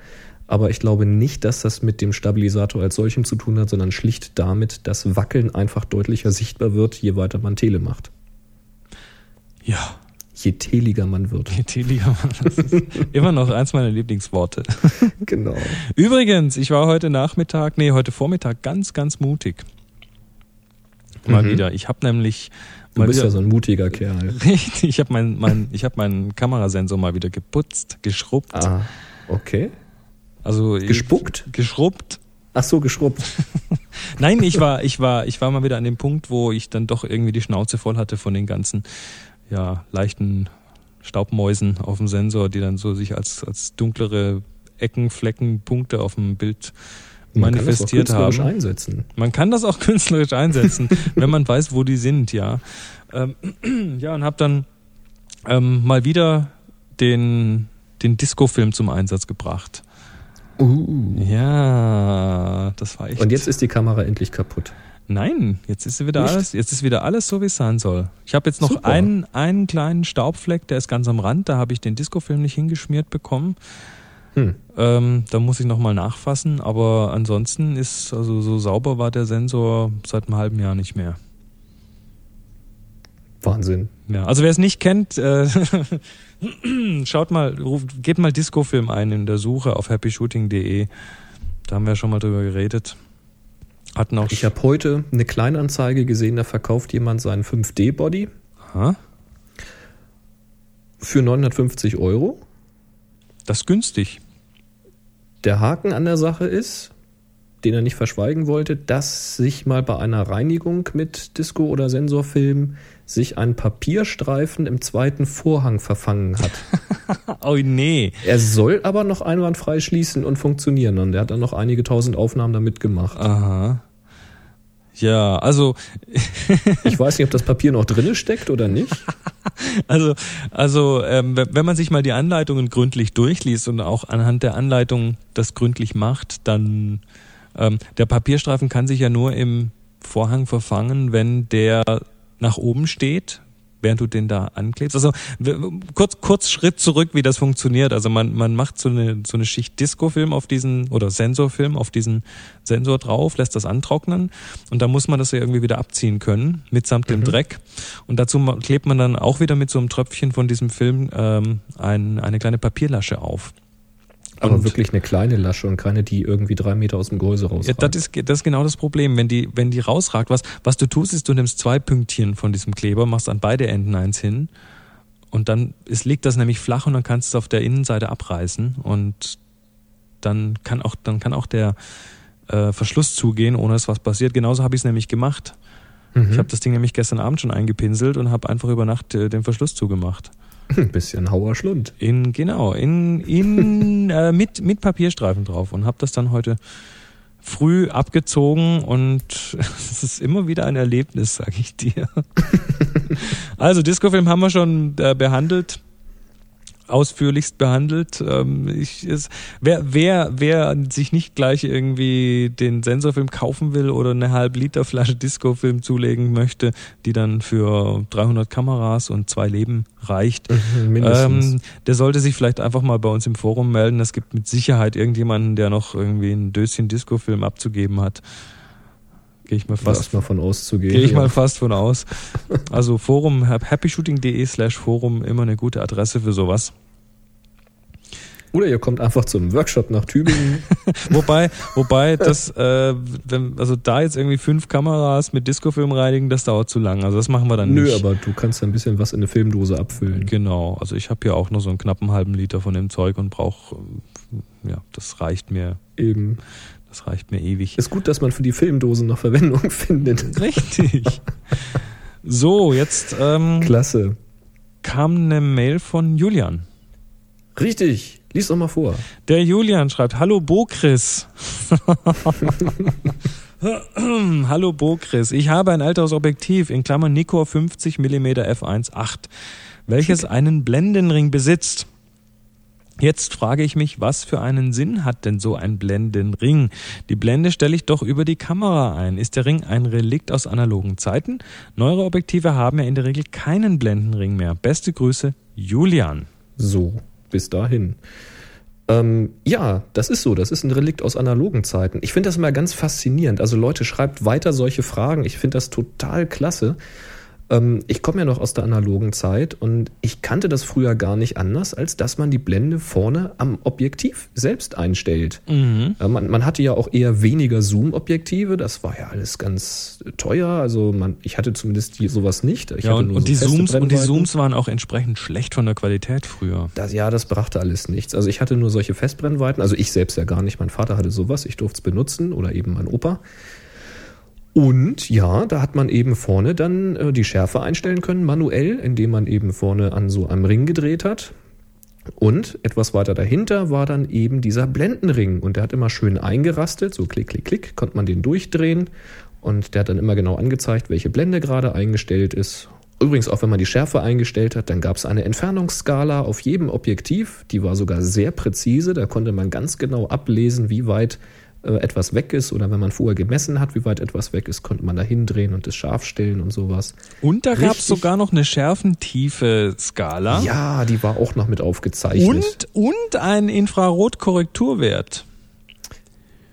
Aber ich glaube nicht, dass das mit dem Stabilisator als solchem zu tun hat, sondern schlicht damit, dass Wackeln einfach deutlicher sichtbar wird, je weiter man Tele macht. Ja, je teliger man wird. Je teliger man. Das ist immer noch eins meiner Lieblingsworte. genau. Übrigens, ich war heute Nachmittag, nee, heute Vormittag ganz, ganz mutig. Mal mhm. wieder. Ich habe nämlich. Du bist wieder, ja so ein mutiger Kerl. Richtig, ich habe mein, mein, ich hab meinen Kamerasensor mal wieder geputzt, geschrubbt. Ah, okay. Also gespuckt? Ich, geschrubbt. Ach so, geschrubbt. Nein, ich war, ich war, ich war mal wieder an dem Punkt, wo ich dann doch irgendwie die Schnauze voll hatte von den ganzen ja, leichten Staubmäusen auf dem Sensor, die dann so sich als, als dunklere Ecken, Flecken, Punkte auf dem Bild man manifestiert kann das auch haben. Einsetzen. Man kann das auch künstlerisch einsetzen, wenn man weiß, wo die sind, ja. Ähm, ja, und habe dann ähm, mal wieder den, den Disco-Film zum Einsatz gebracht. Uh. Ja, das war echt. Und jetzt ist die Kamera endlich kaputt. Nein, jetzt ist wieder Nicht? alles, jetzt ist wieder alles so, wie es sein soll. Ich habe jetzt noch einen, einen kleinen Staubfleck, der ist ganz am Rand, da habe ich den Discofilm nicht hingeschmiert bekommen. Hm. Ähm, da muss ich nochmal nachfassen, aber ansonsten ist, also so sauber war der Sensor seit einem halben Jahr nicht mehr. Wahnsinn. Ja, also wer es nicht kennt, äh, schaut mal, ruft, geht mal Discofilm ein in der Suche auf happyshooting.de. Da haben wir ja schon mal drüber geredet. Hatten auch ich habe heute eine Kleinanzeige gesehen, da verkauft jemand seinen 5D-Body. Für 950 Euro. Das ist günstig. Der Haken an der Sache ist, den er nicht verschweigen wollte, dass sich mal bei einer Reinigung mit Disco- oder Sensorfilm sich ein Papierstreifen im zweiten Vorhang verfangen hat. oh nee. Er soll aber noch einwandfrei schließen und funktionieren. Und er hat dann noch einige tausend Aufnahmen damit gemacht. Aha. Ja, also. ich weiß nicht, ob das Papier noch drinne steckt oder nicht. Also, also ähm, wenn man sich mal die Anleitungen gründlich durchliest und auch anhand der Anleitung das gründlich macht, dann ähm, der Papierstreifen kann sich ja nur im Vorhang verfangen, wenn der nach oben steht, während du den da anklebst. Also kurz, kurz Schritt zurück, wie das funktioniert. Also man, man macht so eine, so eine Schicht Disco-Film auf diesen, oder Sensorfilm auf diesen Sensor drauf, lässt das antrocknen und dann muss man das ja irgendwie wieder abziehen können, mitsamt mhm. dem Dreck. Und dazu klebt man dann auch wieder mit so einem Tröpfchen von diesem Film ähm, ein, eine kleine Papierlasche auf. Aber und wirklich eine kleine Lasche und keine, die irgendwie drei Meter aus dem Gehäuse rausragt. Ja, das ist, das ist genau das Problem. Wenn die, wenn die rausragt, was, was du tust, ist, du nimmst zwei Pünktchen von diesem Kleber, machst an beide Enden eins hin und dann ist, liegt das nämlich flach und dann kannst du es auf der Innenseite abreißen und dann kann auch, dann kann auch der äh, Verschluss zugehen, ohne dass was passiert. Genauso habe ich es nämlich gemacht. Mhm. Ich habe das Ding nämlich gestern Abend schon eingepinselt und habe einfach über Nacht äh, den Verschluss zugemacht. Ein bisschen Hauerschlund. In, genau, in, in, äh, mit, mit Papierstreifen drauf und habe das dann heute früh abgezogen und es ist immer wieder ein Erlebnis, sag ich dir. also Discofilm haben wir schon äh, behandelt ausführlichst behandelt. Ähm, ich, es, wer, wer, wer sich nicht gleich irgendwie den Sensorfilm kaufen will oder eine halbe Liter Flasche Discofilm zulegen möchte, die dann für 300 Kameras und zwei Leben reicht, mhm, ähm, der sollte sich vielleicht einfach mal bei uns im Forum melden. Es gibt mit Sicherheit irgendjemanden, der noch irgendwie ein Döschen Discofilm abzugeben hat. Gehe ich mal fast mal von auszugehen. Gehe ich ja. mal fast von aus. Also Forum, happyshooting.de slash Forum, immer eine gute Adresse für sowas. Oder ihr kommt einfach zum Workshop nach Tübingen. wobei, wobei das, äh, wenn, also da jetzt irgendwie fünf Kameras mit Discofilm reinigen, das dauert zu lang. Also das machen wir dann Nö, nicht. Nö, aber du kannst ein bisschen was in eine Filmdose abfüllen. Genau. Also ich habe hier auch nur so einen knappen halben Liter von dem Zeug und brauche, ja, das reicht mir. Eben. Das reicht mir ewig. Ist gut, dass man für die Filmdosen noch Verwendung findet. Richtig. So, jetzt. Ähm, Klasse. kam eine Mail von Julian. Richtig, lies doch mal vor. Der Julian schreibt, hallo Bo-Chris. hallo Bo-Chris, ich habe ein älteres Objektiv in Klammern Nikkor 50 mm f1.8, welches einen Blendenring besitzt. Jetzt frage ich mich, was für einen Sinn hat denn so ein Blendenring? Die Blende stelle ich doch über die Kamera ein. Ist der Ring ein Relikt aus analogen Zeiten? Neuere Objektive haben ja in der Regel keinen Blendenring mehr. Beste Grüße, Julian. So, bis dahin. Ähm, ja, das ist so. Das ist ein Relikt aus analogen Zeiten. Ich finde das immer ganz faszinierend. Also Leute, schreibt weiter solche Fragen. Ich finde das total klasse. Ähm, ich komme ja noch aus der analogen Zeit und ich kannte das früher gar nicht anders, als dass man die Blende vorne am Objektiv selbst einstellt. Mhm. Äh, man, man, hatte ja auch eher weniger Zoom-Objektive, das war ja alles ganz teuer. Also man, ich hatte zumindest die, sowas nicht. Ich ja, und, und, so die Zooms, und die Zooms waren auch entsprechend schlecht von der Qualität früher. Das, ja, das brachte alles nichts. Also ich hatte nur solche Festbrennweiten, also ich selbst ja gar nicht. Mein Vater hatte sowas, ich durfte es benutzen oder eben mein Opa. Und ja, da hat man eben vorne dann äh, die Schärfe einstellen können, manuell, indem man eben vorne an so einem Ring gedreht hat. Und etwas weiter dahinter war dann eben dieser Blendenring. Und der hat immer schön eingerastet, so klick, klick, klick, konnte man den durchdrehen. Und der hat dann immer genau angezeigt, welche Blende gerade eingestellt ist. Übrigens, auch wenn man die Schärfe eingestellt hat, dann gab es eine Entfernungsskala auf jedem Objektiv. Die war sogar sehr präzise. Da konnte man ganz genau ablesen, wie weit etwas weg ist oder wenn man vorher gemessen hat, wie weit etwas weg ist, konnte man da hindrehen und es scharf stellen und sowas. Und da gab es sogar noch eine Schärfentiefe-Skala. Ja, die war auch noch mit aufgezeichnet. Und, und ein Infrarotkorrekturwert.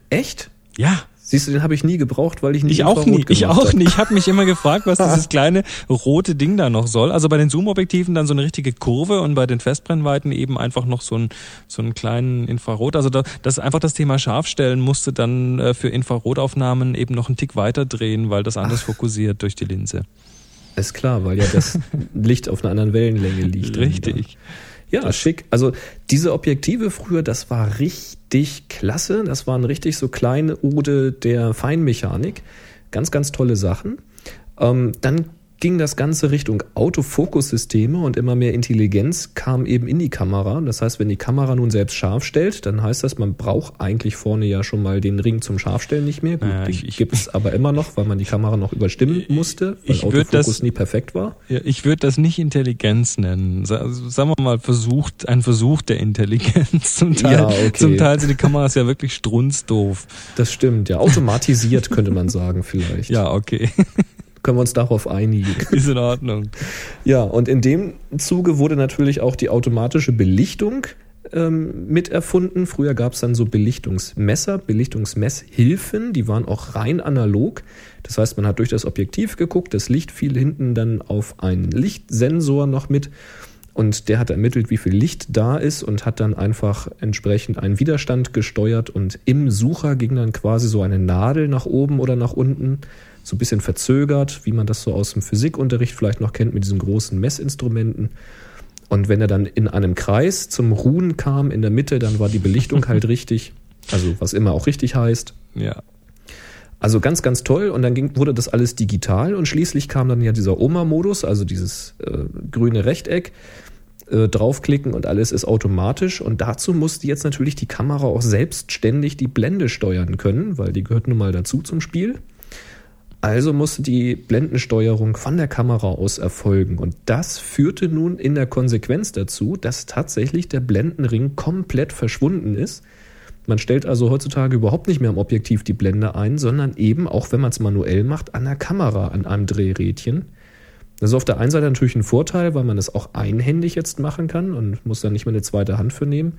Echt? Ja. Siehst du, den habe ich nie gebraucht, weil ich nie Ich auch nie. Ich auch nie. Ich habe mich immer gefragt, was dieses kleine rote Ding da noch soll. Also bei den Zoom-Objektiven dann so eine richtige Kurve und bei den Festbrennweiten eben einfach noch so, ein, so einen kleinen Infrarot. Also da, das einfach das Thema Scharfstellen musste dann äh, für Infrarotaufnahmen eben noch einen Tick weiter drehen, weil das anders Ach. fokussiert durch die Linse. Ist klar, weil ja das Licht auf einer anderen Wellenlänge liegt. Richtig. Ja, schick. Also diese Objektive früher, das war richtig klasse. Das waren richtig so kleine Ode der Feinmechanik. Ganz, ganz tolle Sachen. Ähm, dann ging das Ganze Richtung Autofokussysteme und immer mehr Intelligenz kam eben in die Kamera. Das heißt, wenn die Kamera nun selbst scharf stellt, dann heißt das, man braucht eigentlich vorne ja schon mal den Ring zum Scharfstellen nicht mehr. Gut, naja, ich, gibt es aber immer noch, weil man die Kamera noch überstimmen musste, weil ich Autofokus das, nie perfekt war. Ja, ich würde das nicht Intelligenz nennen. Sagen wir mal, versucht, ein Versuch der Intelligenz. Zum Teil, ja, okay. zum Teil sind die Kameras ja wirklich strunzdoof. Das stimmt, ja. Automatisiert könnte man sagen vielleicht. Ja, okay können wir uns darauf einigen. Ist in Ordnung. Ja, und in dem Zuge wurde natürlich auch die automatische Belichtung ähm, mit erfunden. Früher gab es dann so Belichtungsmesser, Belichtungsmesshilfen, die waren auch rein analog. Das heißt, man hat durch das Objektiv geguckt, das Licht fiel hinten dann auf einen Lichtsensor noch mit und der hat ermittelt, wie viel Licht da ist und hat dann einfach entsprechend einen Widerstand gesteuert und im Sucher ging dann quasi so eine Nadel nach oben oder nach unten so ein bisschen verzögert, wie man das so aus dem Physikunterricht vielleicht noch kennt mit diesen großen Messinstrumenten. Und wenn er dann in einem Kreis zum Ruhen kam in der Mitte, dann war die Belichtung halt richtig. Also was immer auch richtig heißt. Ja. Also ganz, ganz toll. Und dann ging, wurde das alles digital und schließlich kam dann ja dieser Oma-Modus, also dieses äh, grüne Rechteck. Äh, draufklicken und alles ist automatisch. Und dazu musste jetzt natürlich die Kamera auch selbstständig die Blende steuern können, weil die gehört nun mal dazu zum Spiel. Also musste die Blendensteuerung von der Kamera aus erfolgen. Und das führte nun in der Konsequenz dazu, dass tatsächlich der Blendenring komplett verschwunden ist. Man stellt also heutzutage überhaupt nicht mehr am Objektiv die Blende ein, sondern eben, auch wenn man es manuell macht, an der Kamera, an einem Drehrädchen. Das ist auf der einen Seite natürlich ein Vorteil, weil man es auch einhändig jetzt machen kann und muss dann nicht mehr eine zweite Hand für nehmen.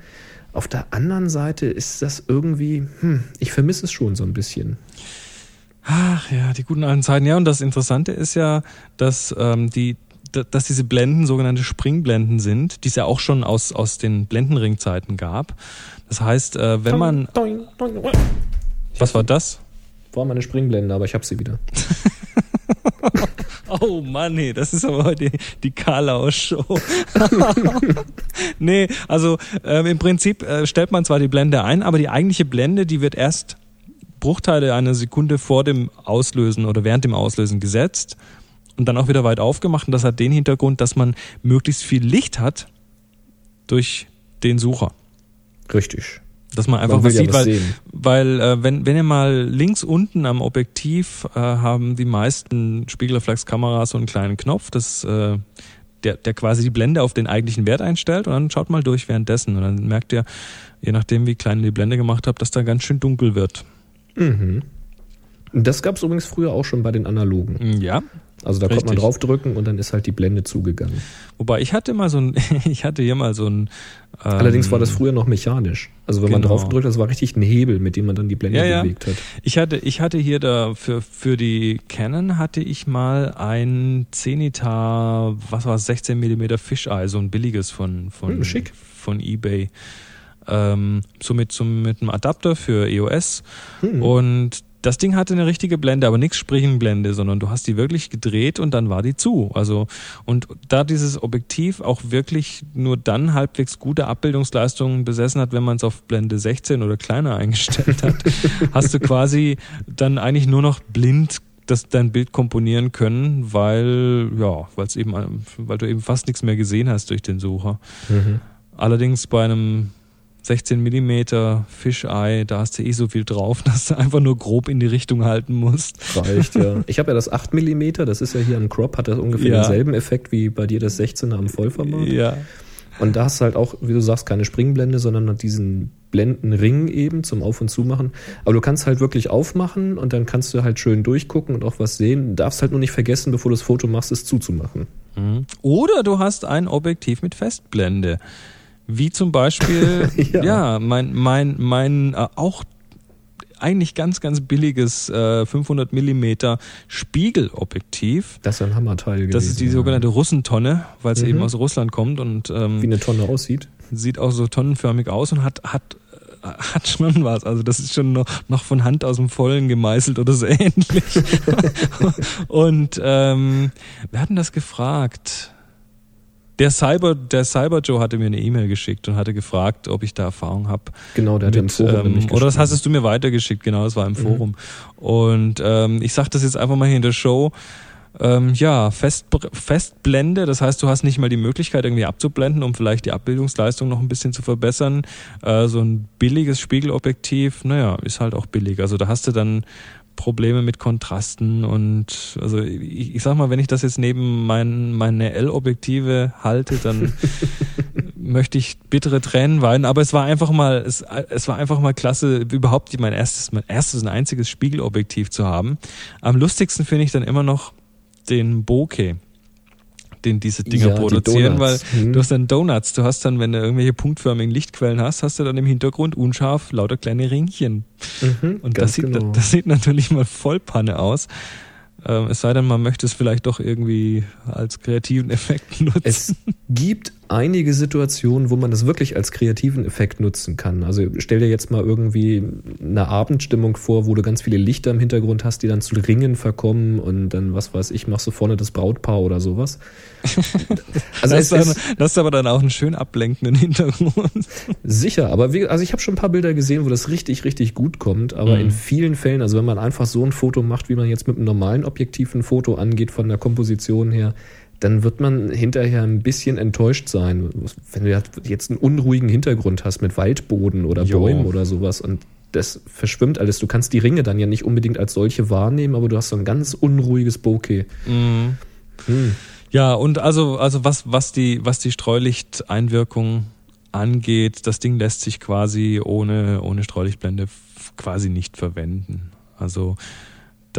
Auf der anderen Seite ist das irgendwie, hm, ich vermisse es schon so ein bisschen. Ach ja, die guten alten Zeiten. Ja, und das Interessante ist ja, dass ähm, die dass diese Blenden sogenannte Springblenden sind, die es ja auch schon aus, aus den Blendenringzeiten gab. Das heißt, äh, wenn man. Was war das? War meine Springblende, aber ich habe sie wieder. oh Mann, nee, das ist aber die, die Karlau-Show. nee, also äh, im Prinzip äh, stellt man zwar die Blende ein, aber die eigentliche Blende, die wird erst Bruchteile einer Sekunde vor dem Auslösen oder während dem Auslösen gesetzt und dann auch wieder weit aufgemacht. Und das hat den Hintergrund, dass man möglichst viel Licht hat durch den Sucher. Richtig. Dass man einfach Man was will ja sieht, was weil, sehen. weil äh, wenn, wenn ihr mal links unten am Objektiv äh, haben die meisten Spiegelreflexkameras so einen kleinen Knopf, das, äh, der, der quasi die Blende auf den eigentlichen Wert einstellt und dann schaut mal durch währenddessen und dann merkt ihr, je nachdem wie klein ihr die Blende gemacht habt, dass da ganz schön dunkel wird. Mhm. Das gab es übrigens früher auch schon bei den analogen. Ja, Also da konnte man Richtig. draufdrücken und dann ist halt die Blende zugegangen. wobei ich hatte mal so ein, ich hatte hier mal so ein. Ähm, Allerdings war das früher noch mechanisch. Also wenn man genau. draufgedrückt hat, das war richtig ein Hebel, mit dem man dann die Blende Ja, ja. bewegt hat. Ich hatte, ich hatte hier da für, für die Canon hatte ich mal ein Zenita, was war es, 16 mm Fisheye, so ein billiges von, von, Hm, schick. von eBay. Ähm, so mit, so mit einem Adapter für EOS. Hm. Und das Ding hatte eine richtige Blende, aber nichts Sprechenblende, sondern du hast die wirklich gedreht und dann war die zu. Also, und da dieses Objektiv auch wirklich nur dann halbwegs gute Abbildungsleistungen besessen hat, wenn man es auf Blende 16 oder kleiner eingestellt hat, hast du quasi dann eigentlich nur noch blind das dein Bild komponieren können, weil ja, weil es eben weil du eben fast nichts mehr gesehen hast durch den Sucher. Mhm. Allerdings bei einem 16 mm Fisheye, da hast du eh so viel drauf, dass du einfach nur grob in die Richtung halten musst. Reicht, ja. Ich habe ja das 8 mm, das ist ja hier im Crop, hat das ungefähr Ja. denselben Effekt wie bei dir das 16er am Vollformat. Ja. Und da hast du halt auch, wie du sagst, keine Springblende, sondern diesen Blendenring eben zum Auf- und Zumachen. Aber du kannst halt wirklich aufmachen und dann kannst du halt schön durchgucken und auch was sehen. Du darfst halt nur nicht vergessen, bevor du das Foto machst, es zuzumachen. Mhm. Oder du hast ein Objektiv mit Festblende. Wie zum Beispiel, Ja. ja. mein, mein, mein äh, auch eigentlich ganz, ganz billiges äh, 500 Millimeter Spiegelobjektiv. Das ist ein Hammerteil gewesen. Das ist die sogenannte Russentonne, weil es Mhm. eben aus Russland kommt und ähm, Wie eine Tonne aussieht. sieht auch so tonnenförmig aus und hat, hat, äh, hat schon was. Also das ist schon noch, noch von Hand aus dem Vollen gemeißelt oder so ähnlich. und ähm, wir hatten das gefragt. Der Cyber, der Cyber Joe hatte mir eine E-Mail geschickt und hatte gefragt, ob ich da Erfahrung habe. Genau, der hat im Mit, Forum ähm, oder das hast du mir weitergeschickt, genau, das war im Mhm. Forum. Und ähm, ich sag das jetzt einfach mal hier in der Show. Ähm, ja, Fest, Festblende, das heißt, du hast nicht mal die Möglichkeit, irgendwie abzublenden, um vielleicht die Abbildungsleistung noch ein bisschen zu verbessern. Äh, so ein billiges Spiegelobjektiv, naja, ist halt auch billig. Also da hast du dann Probleme mit Kontrasten und also ich, ich sag mal, wenn ich das jetzt neben mein, meine L-Objektive halte, dann möchte ich bittere Tränen weinen, aber es war einfach mal, es, es war einfach mal klasse, überhaupt mein erstes, mein erstes und einziges Spiegelobjektiv zu haben. Am lustigsten finde ich dann immer noch den Bokeh, den diese Dinger Ja, die produzieren, weil Donuts. Hm. du hast dann Donuts, du hast dann, wenn du irgendwelche punktförmigen Lichtquellen hast, hast du dann im Hintergrund unscharf lauter kleine Ringchen. Mhm, Und das sieht, genau. das sieht natürlich mal voll Panne aus. Ähm, es sei denn, man möchte es vielleicht doch irgendwie als kreativen Effekt nutzen. Es gibt einige Situationen, wo man das wirklich als kreativen Effekt nutzen kann. Also stell dir jetzt mal irgendwie eine Abendstimmung vor, wo du ganz viele Lichter im Hintergrund hast, die dann zu Ringen verkommen und dann, was weiß ich, machst du vorne das Brautpaar oder sowas. Also das, ist, dann, das ist aber dann auch einen schön ablenkenden Hintergrund. sicher, aber wie, also ich habe schon ein paar Bilder gesehen, wo das richtig, richtig gut kommt, aber Mhm. in vielen Fällen, also wenn man einfach so ein Foto macht, wie man jetzt mit einem normalen Objektiv ein Foto angeht von der Komposition her, dann wird man hinterher ein bisschen enttäuscht sein. Wenn du jetzt einen unruhigen Hintergrund hast mit Waldboden oder Jo. Bäumen oder sowas und das verschwimmt alles. Du kannst die Ringe dann ja nicht unbedingt als solche wahrnehmen, aber du hast so ein ganz unruhiges Bokeh. Mhm. Hm. Ja, und also, also was, was die, was die Streulichteinwirkung angeht, das Ding lässt sich quasi ohne, ohne Streulichtblende quasi nicht verwenden. Also,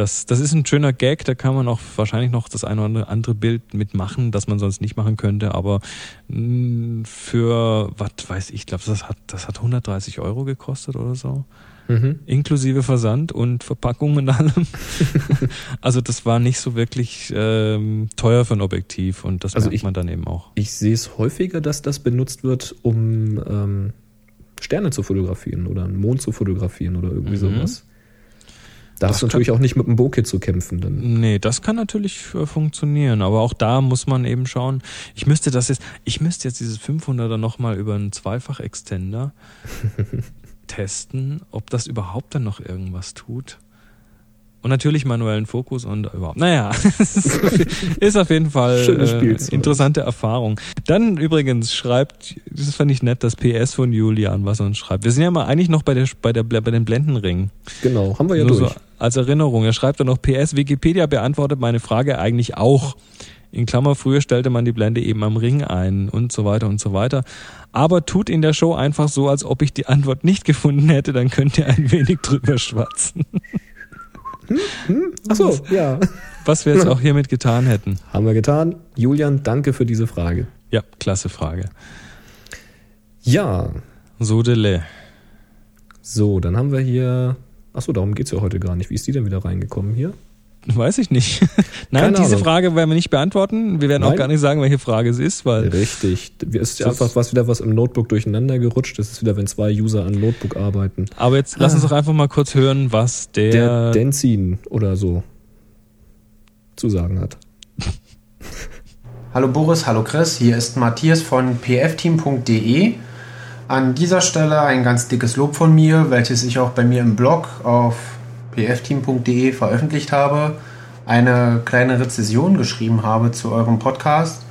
das, das ist ein schöner Gag, da kann man auch wahrscheinlich noch das eine oder andere Bild mitmachen, das man sonst nicht machen könnte, aber mh, für, was weiß ich, glaube, das hat, das hat 130 Euro gekostet oder so Mhm. inklusive Versand und Verpackung und allem. also das war nicht so wirklich ähm, teuer für ein Objektiv und das Also merkt ich- man dann eben auch. Ich sehe es häufiger, dass das benutzt wird, um ähm, Sterne zu fotografieren oder einen Mond zu fotografieren oder irgendwie Mhm. sowas. Da Das hast du natürlich auch nicht mit dem Bokeh zu kämpfen. Dann. Nee, das kann natürlich äh, funktionieren, aber auch da muss man eben schauen. Ich müsste das jetzt, ich müsste jetzt dieses 500er nochmal über einen Zweifach-Extender testen, ob das überhaupt dann noch irgendwas tut. Und natürlich manuellen Fokus und überhaupt. Naja, ist auf jeden Fall äh, interessante Erfahrung. Dann übrigens schreibt, das fand ich nett, das PS von Julian, was er uns schreibt. Wir sind ja mal eigentlich noch bei der bei der bei den Blendenringen. Genau, haben wir ja Nur durch. So als Erinnerung. Er schreibt dann noch PS, Wikipedia beantwortet meine Frage eigentlich auch. In Klammer, früher stellte man die Blende eben am Ring ein und so weiter und so weiter. Aber tut in der Show einfach so, als ob ich die Antwort nicht gefunden hätte, dann könnt ihr ein wenig drüber schwatzen. Hm? Hm? Achso, ja. Was wir jetzt auch hiermit getan hätten. Haben wir getan. Julian, danke für diese Frage. Ja, klasse Frage. Ja. So dele. So, dann haben wir hier. Achso, darum geht es ja heute gar nicht. Wie ist die denn wieder reingekommen hier? Weiß ich nicht. Nein, Keine diese Ahnung. Frage werden wir nicht beantworten. Wir werden Nein. auch gar nicht sagen, welche Frage es ist, weil. Richtig. Es ist einfach was wieder was im Notebook durcheinander gerutscht. Das ist wieder, wenn zwei User an Notebook arbeiten. Aber jetzt ah. lass uns doch einfach mal kurz hören, was der. Der Denzin oder so zu sagen hat. Hallo Boris, hallo Chris. Hier ist Matthias von pfteam.de. An dieser Stelle ein ganz dickes Lob von mir, welches ich auch bei mir im Blog auf pfteam.de veröffentlicht habe, eine kleine Rezession geschrieben habe zu eurem Podcast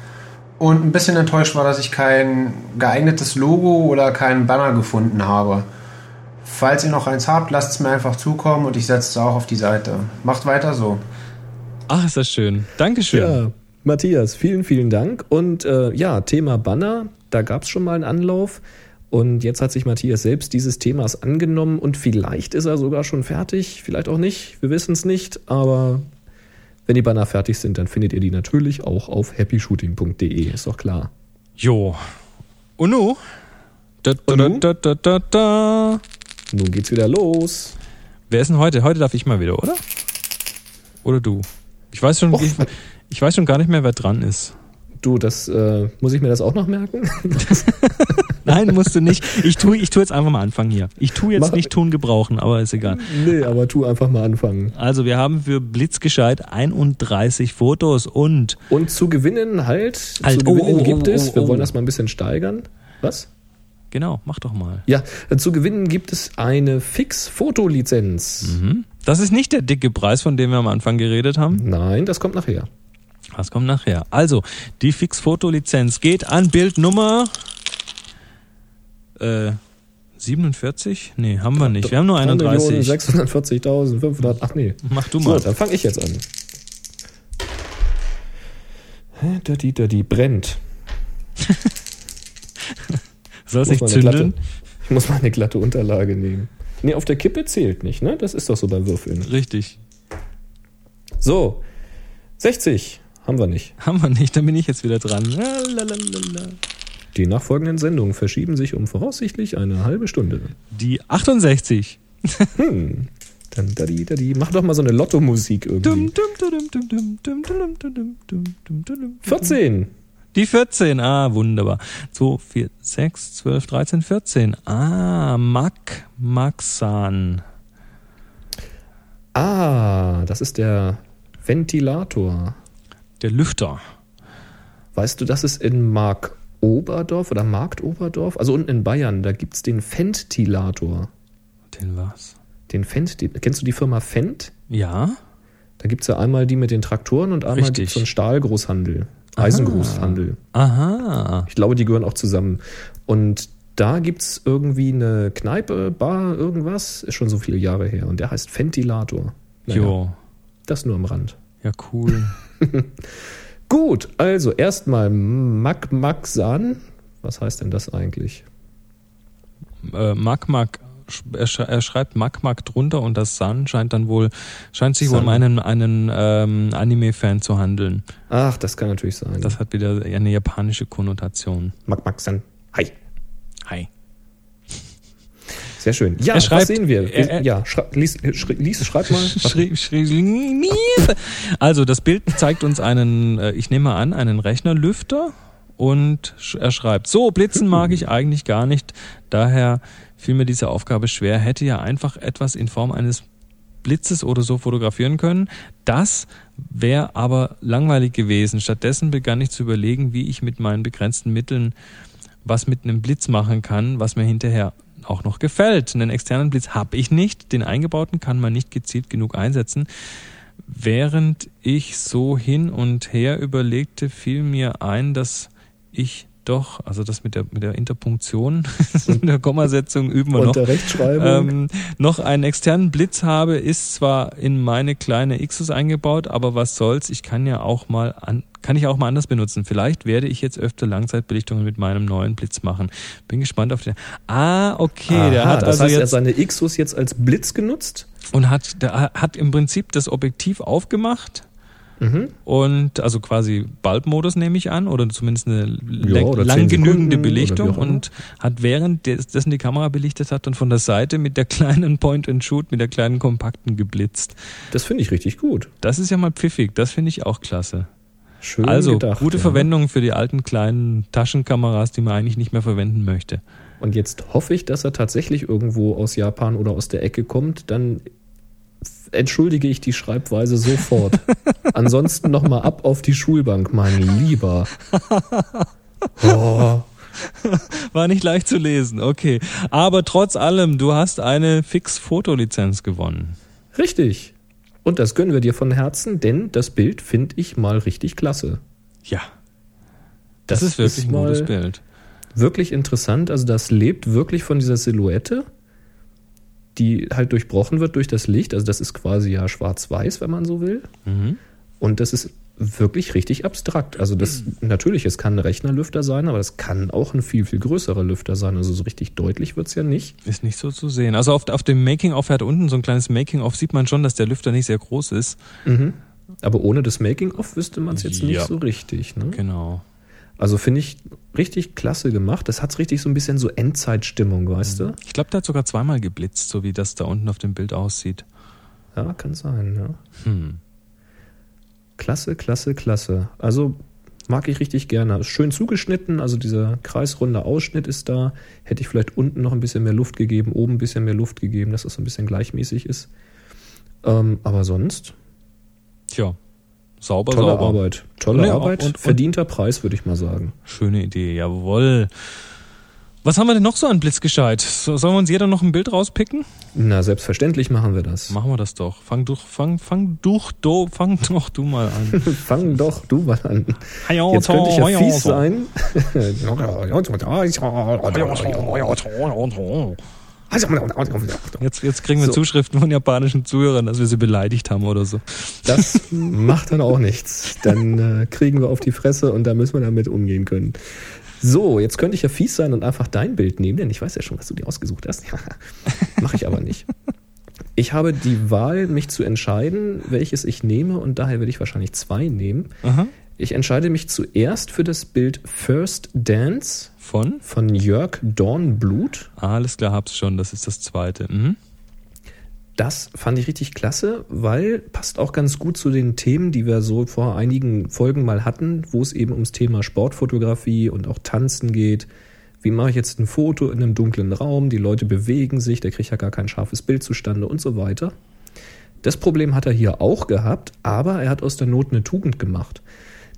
und ein bisschen enttäuscht war, dass ich kein geeignetes Logo oder keinen Banner gefunden habe. Falls ihr noch eins habt, lasst es mir einfach zukommen und ich setze es auch auf die Seite. Macht weiter so. Ach, ist das schön. Dankeschön. Ja, Matthias, vielen, vielen Dank. Und äh, ja, Thema Banner, da gab es schon mal einen Anlauf. Und jetzt hat sich Matthias selbst dieses Themas angenommen und vielleicht ist er sogar schon fertig, vielleicht auch nicht, wir wissen es nicht, aber wenn die Banner fertig sind, dann findet ihr die natürlich auch auf happyshooting.de, ist doch klar. Jo. Und nu? Da, da, Und da, da, da, da. Nun geht's wieder los. Wer ist denn heute? Heute darf ich mal wieder, oder? Oder du? Ich weiß schon, ich, ich weiß schon gar nicht mehr, wer dran ist. Du, das äh, muss ich mir das auch noch merken? Nein, musst du nicht. Ich tue ich tu jetzt einfach mal anfangen hier. Ich tue jetzt Mach, nicht tun gebrauchen, aber ist egal. Nee, aber tu einfach mal anfangen. Also wir haben für Blitzgescheit 31 Fotos und und zu gewinnen halt, halt zu gewinnen oh, oh, gibt oh, es. Wir wollen das mal ein bisschen steigern. Was? Genau, mach doch mal. Ja, zu gewinnen gibt es eine Fix-Fotolizenz. Mhm. Das ist nicht der dicke Preis, von dem wir am Anfang geredet haben? Nein, das kommt nachher. Das kommt nachher. Also, die Fix-Foto-Lizenz geht an Bildnummer äh, 47? Nee, haben wir nicht. Wir haben nur 31. 640.500. Ach nee. Mach du mal. So, dann fange ich jetzt an. Dirty, dirty, brennt. Soll nicht zünden? Glatte, ich muss mal eine glatte Unterlage nehmen. Nee, auf der Kippe zählt nicht, ne? Das ist doch so beim Würfeln. Richtig. So, 60. Haben wir nicht. Haben wir nicht, dann bin ich jetzt wieder dran. Die nachfolgenden Sendungen verschieben sich um voraussichtlich eine halbe Stunde. Die 68. Hm. Dann, dadi, dadi. Mach doch mal so eine Lotto-Musik irgendwie. 14. Die 14, ah, wunderbar. 2, 4, 6, 12, 13, 14. Ah, Mak Maxan. Ah, das ist der Ventilator. Der Lüfter. Weißt du, dass es in Mark Oberdorf oder Marktoberdorf, also unten in Bayern, da gibt es den Fentilator. Den was? Den Fent, kennst du die Firma Fendt? Ja. Da gibt es ja einmal die mit den Traktoren und einmal Richtig. so einen Stahlgroßhandel, Eisengroßhandel. Aha. Ich glaube, die gehören auch zusammen. Und da gibt es irgendwie eine Kneipe, Bar, irgendwas, ist schon so viele Jahre her. Und der heißt Ventilator. Naja, jo. Das nur am Rand. Ja, cool. Gut, also erstmal Mac Maxan. Was heißt denn das eigentlich? Äh, Mac Mac. Er, schreibt Mac Mac drunter und das San scheint dann wohl, scheint sich San. wohl um einen, einen ähm, Anime-Fan zu handeln. Ach, das kann natürlich sein. Das hat wieder eine japanische Konnotation. Mac Maxan. Hi. Hi. Sehr schön. Ja, er schreibt, was sehen wir? Er, er, ja, schreib, lies, lies, schreib mal. Schrie, schrie, also das Bild zeigt uns einen, äh, ich nehme an, einen Rechnerlüfter und er schreibt, so, Blitzen mag ich eigentlich gar nicht, daher fiel mir diese Aufgabe schwer, hätte ja einfach etwas in Form eines Blitzes oder so fotografieren können. Das wäre aber langweilig gewesen. Stattdessen begann ich zu überlegen, wie ich mit meinen begrenzten Mitteln was mit einem Blitz machen kann, was mir hinterher auch noch gefällt. Einen externen Blitz habe ich nicht, den eingebauten kann man nicht gezielt genug einsetzen. Während ich so hin und her überlegte, fiel mir ein, dass ich doch, also das mit der, mit der Interpunktion, mit der Kommasetzung üben wir Und noch. der Rechtschreibung. Ähm, noch einen externen Blitz habe, ist zwar in meine kleine Xus eingebaut, aber was soll's, ich kann ja auch mal an, kann ich auch mal anders benutzen. Vielleicht werde ich jetzt öfter Langzeitbelichtungen mit meinem neuen Blitz machen. Bin gespannt auf den. Ah, okay, der Aha, hat das also heißt, er jetzt seine Xus jetzt als Blitz genutzt? und hat, der hat im Prinzip das Objektiv aufgemacht. Mhm. Und also quasi Bulb-Modus nehme ich an, oder zumindest eine Ja, oder lang 10 genügende Belichtung und hat während des- dessen die Kamera belichtet hat, dann von der Seite mit der kleinen Point-and-Shoot, mit der kleinen kompakten geblitzt. Das finde ich richtig gut. Das ist ja mal pfiffig, das finde ich auch klasse. Schön also gedacht, gute ja. Verwendung für die alten kleinen Taschenkameras, die man eigentlich nicht mehr verwenden möchte. Und jetzt hoffe ich, dass er tatsächlich irgendwo aus Japan oder aus der Ecke kommt. Dann entschuldige ich die Schreibweise sofort. Ansonsten nochmal ab auf die Schulbank, mein Lieber. Oh, War nicht leicht zu lesen, okay. Aber trotz allem, du hast eine Fix-Fotolizenz gewonnen. richtig. Und das gönnen wir dir von Herzen, denn das Bild finde ich mal richtig klasse. Ja. Das, ist wirklich ein mal gutes Bild. Wirklich interessant. Also das lebt wirklich von dieser Silhouette, die halt durchbrochen wird durch das Licht. Also das ist quasi ja schwarz-weiß, wenn man so will. Mhm. Und das ist wirklich richtig abstrakt. Also das natürlich, es kann ein Rechnerlüfter sein, aber das kann auch ein viel, viel größerer Lüfter sein. Also so richtig deutlich wird's ja nicht. Ist nicht so zu sehen. Also auf, auf dem Making-of, er hat unten so ein kleines Making-of, sieht man schon, dass der Lüfter nicht sehr groß ist. Aber ohne das Making-of wüsste man es jetzt nicht Ja. so richtig. Ne? Genau. Also finde ich richtig klasse gemacht. Das hat richtig so ein bisschen so Endzeitstimmung, weißt du? Ich glaube, der hat sogar zweimal geblitzt, so wie das da unten auf dem Bild aussieht. Ja, kann sein, ja. Hm. Klasse, klasse, klasse. Also mag ich richtig gerne. Ist schön zugeschnitten, also dieser kreisrunde Ausschnitt ist da. Hätte ich vielleicht unten noch ein bisschen mehr Luft gegeben, oben ein bisschen mehr Luft gegeben, dass es so ein bisschen gleichmäßig ist. Ähm, aber sonst, Tja, sauber, tolle sauber. Arbeit. Tolle Ja, Arbeit, und- und- verdienter Preis, würde ich mal sagen. Schöne Idee, jawohl. Was haben wir denn noch so an Blitzgescheit? So, sollen wir uns jeder noch ein Bild rauspicken? Na, selbstverständlich machen wir das. Machen wir das doch. Fang du, fang, fang du, do, fang doch du mal an. Fang doch du mal an. Jetzt Jetzt könnte ich ja fies sein. Jetzt, jetzt kriegen wir So. Zuschriften von japanischen Zuhörern, dass wir sie beleidigt haben oder so. Das macht dann auch nichts. Dann äh, kriegen wir auf die Fresse und da müssen wir damit umgehen können. So, jetzt könnte ich ja fies sein und einfach dein Bild nehmen, denn ich weiß ja schon, was du dir ausgesucht hast. Mache ich aber nicht. Ich habe die Wahl, mich zu entscheiden, welches ich nehme und daher werde ich wahrscheinlich zwei nehmen. Aha. Ich entscheide mich zuerst für das Bild First Dance Von? von Jörg Dornblut. Ah, alles klar, hab's schon. Das ist das zweite. Mhm. Das fand ich richtig klasse, weil passt auch ganz gut zu den Themen, die wir so vor einigen Folgen mal hatten, wo es eben ums Thema Sportfotografie und auch Tanzen geht. Wie mache ich jetzt ein Foto in einem dunklen Raum? Die Leute bewegen sich, kriege ich ja gar kein scharfes Bild zustande und so weiter. Das Problem hat er hier auch gehabt, aber er hat aus der Not eine Tugend gemacht.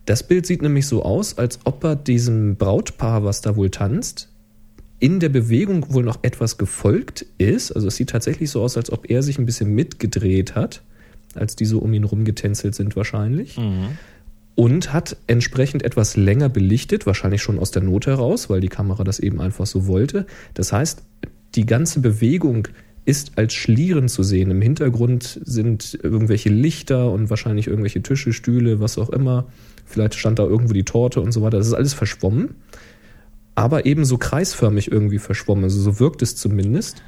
Das Bild sieht nämlich so aus, als ob er diesem Brautpaar, was da wohl tanzt, in der Bewegung wohl noch etwas gefolgt ist. Also es sieht tatsächlich so aus, als ob er sich ein bisschen mitgedreht hat, als die so um ihn rumgetänzelt sind wahrscheinlich. Und hat entsprechend etwas länger belichtet, wahrscheinlich schon aus der Not heraus, weil die Kamera das eben einfach so wollte. Das heißt, die ganze Bewegung ist als Schlieren zu sehen. Im Hintergrund sind irgendwelche Lichter und wahrscheinlich irgendwelche Tische, Stühle, was auch immer. Vielleicht stand da irgendwo die Torte und so weiter. Das ist alles verschwommen aber eben so kreisförmig irgendwie verschwommen. Also so wirkt es zumindest.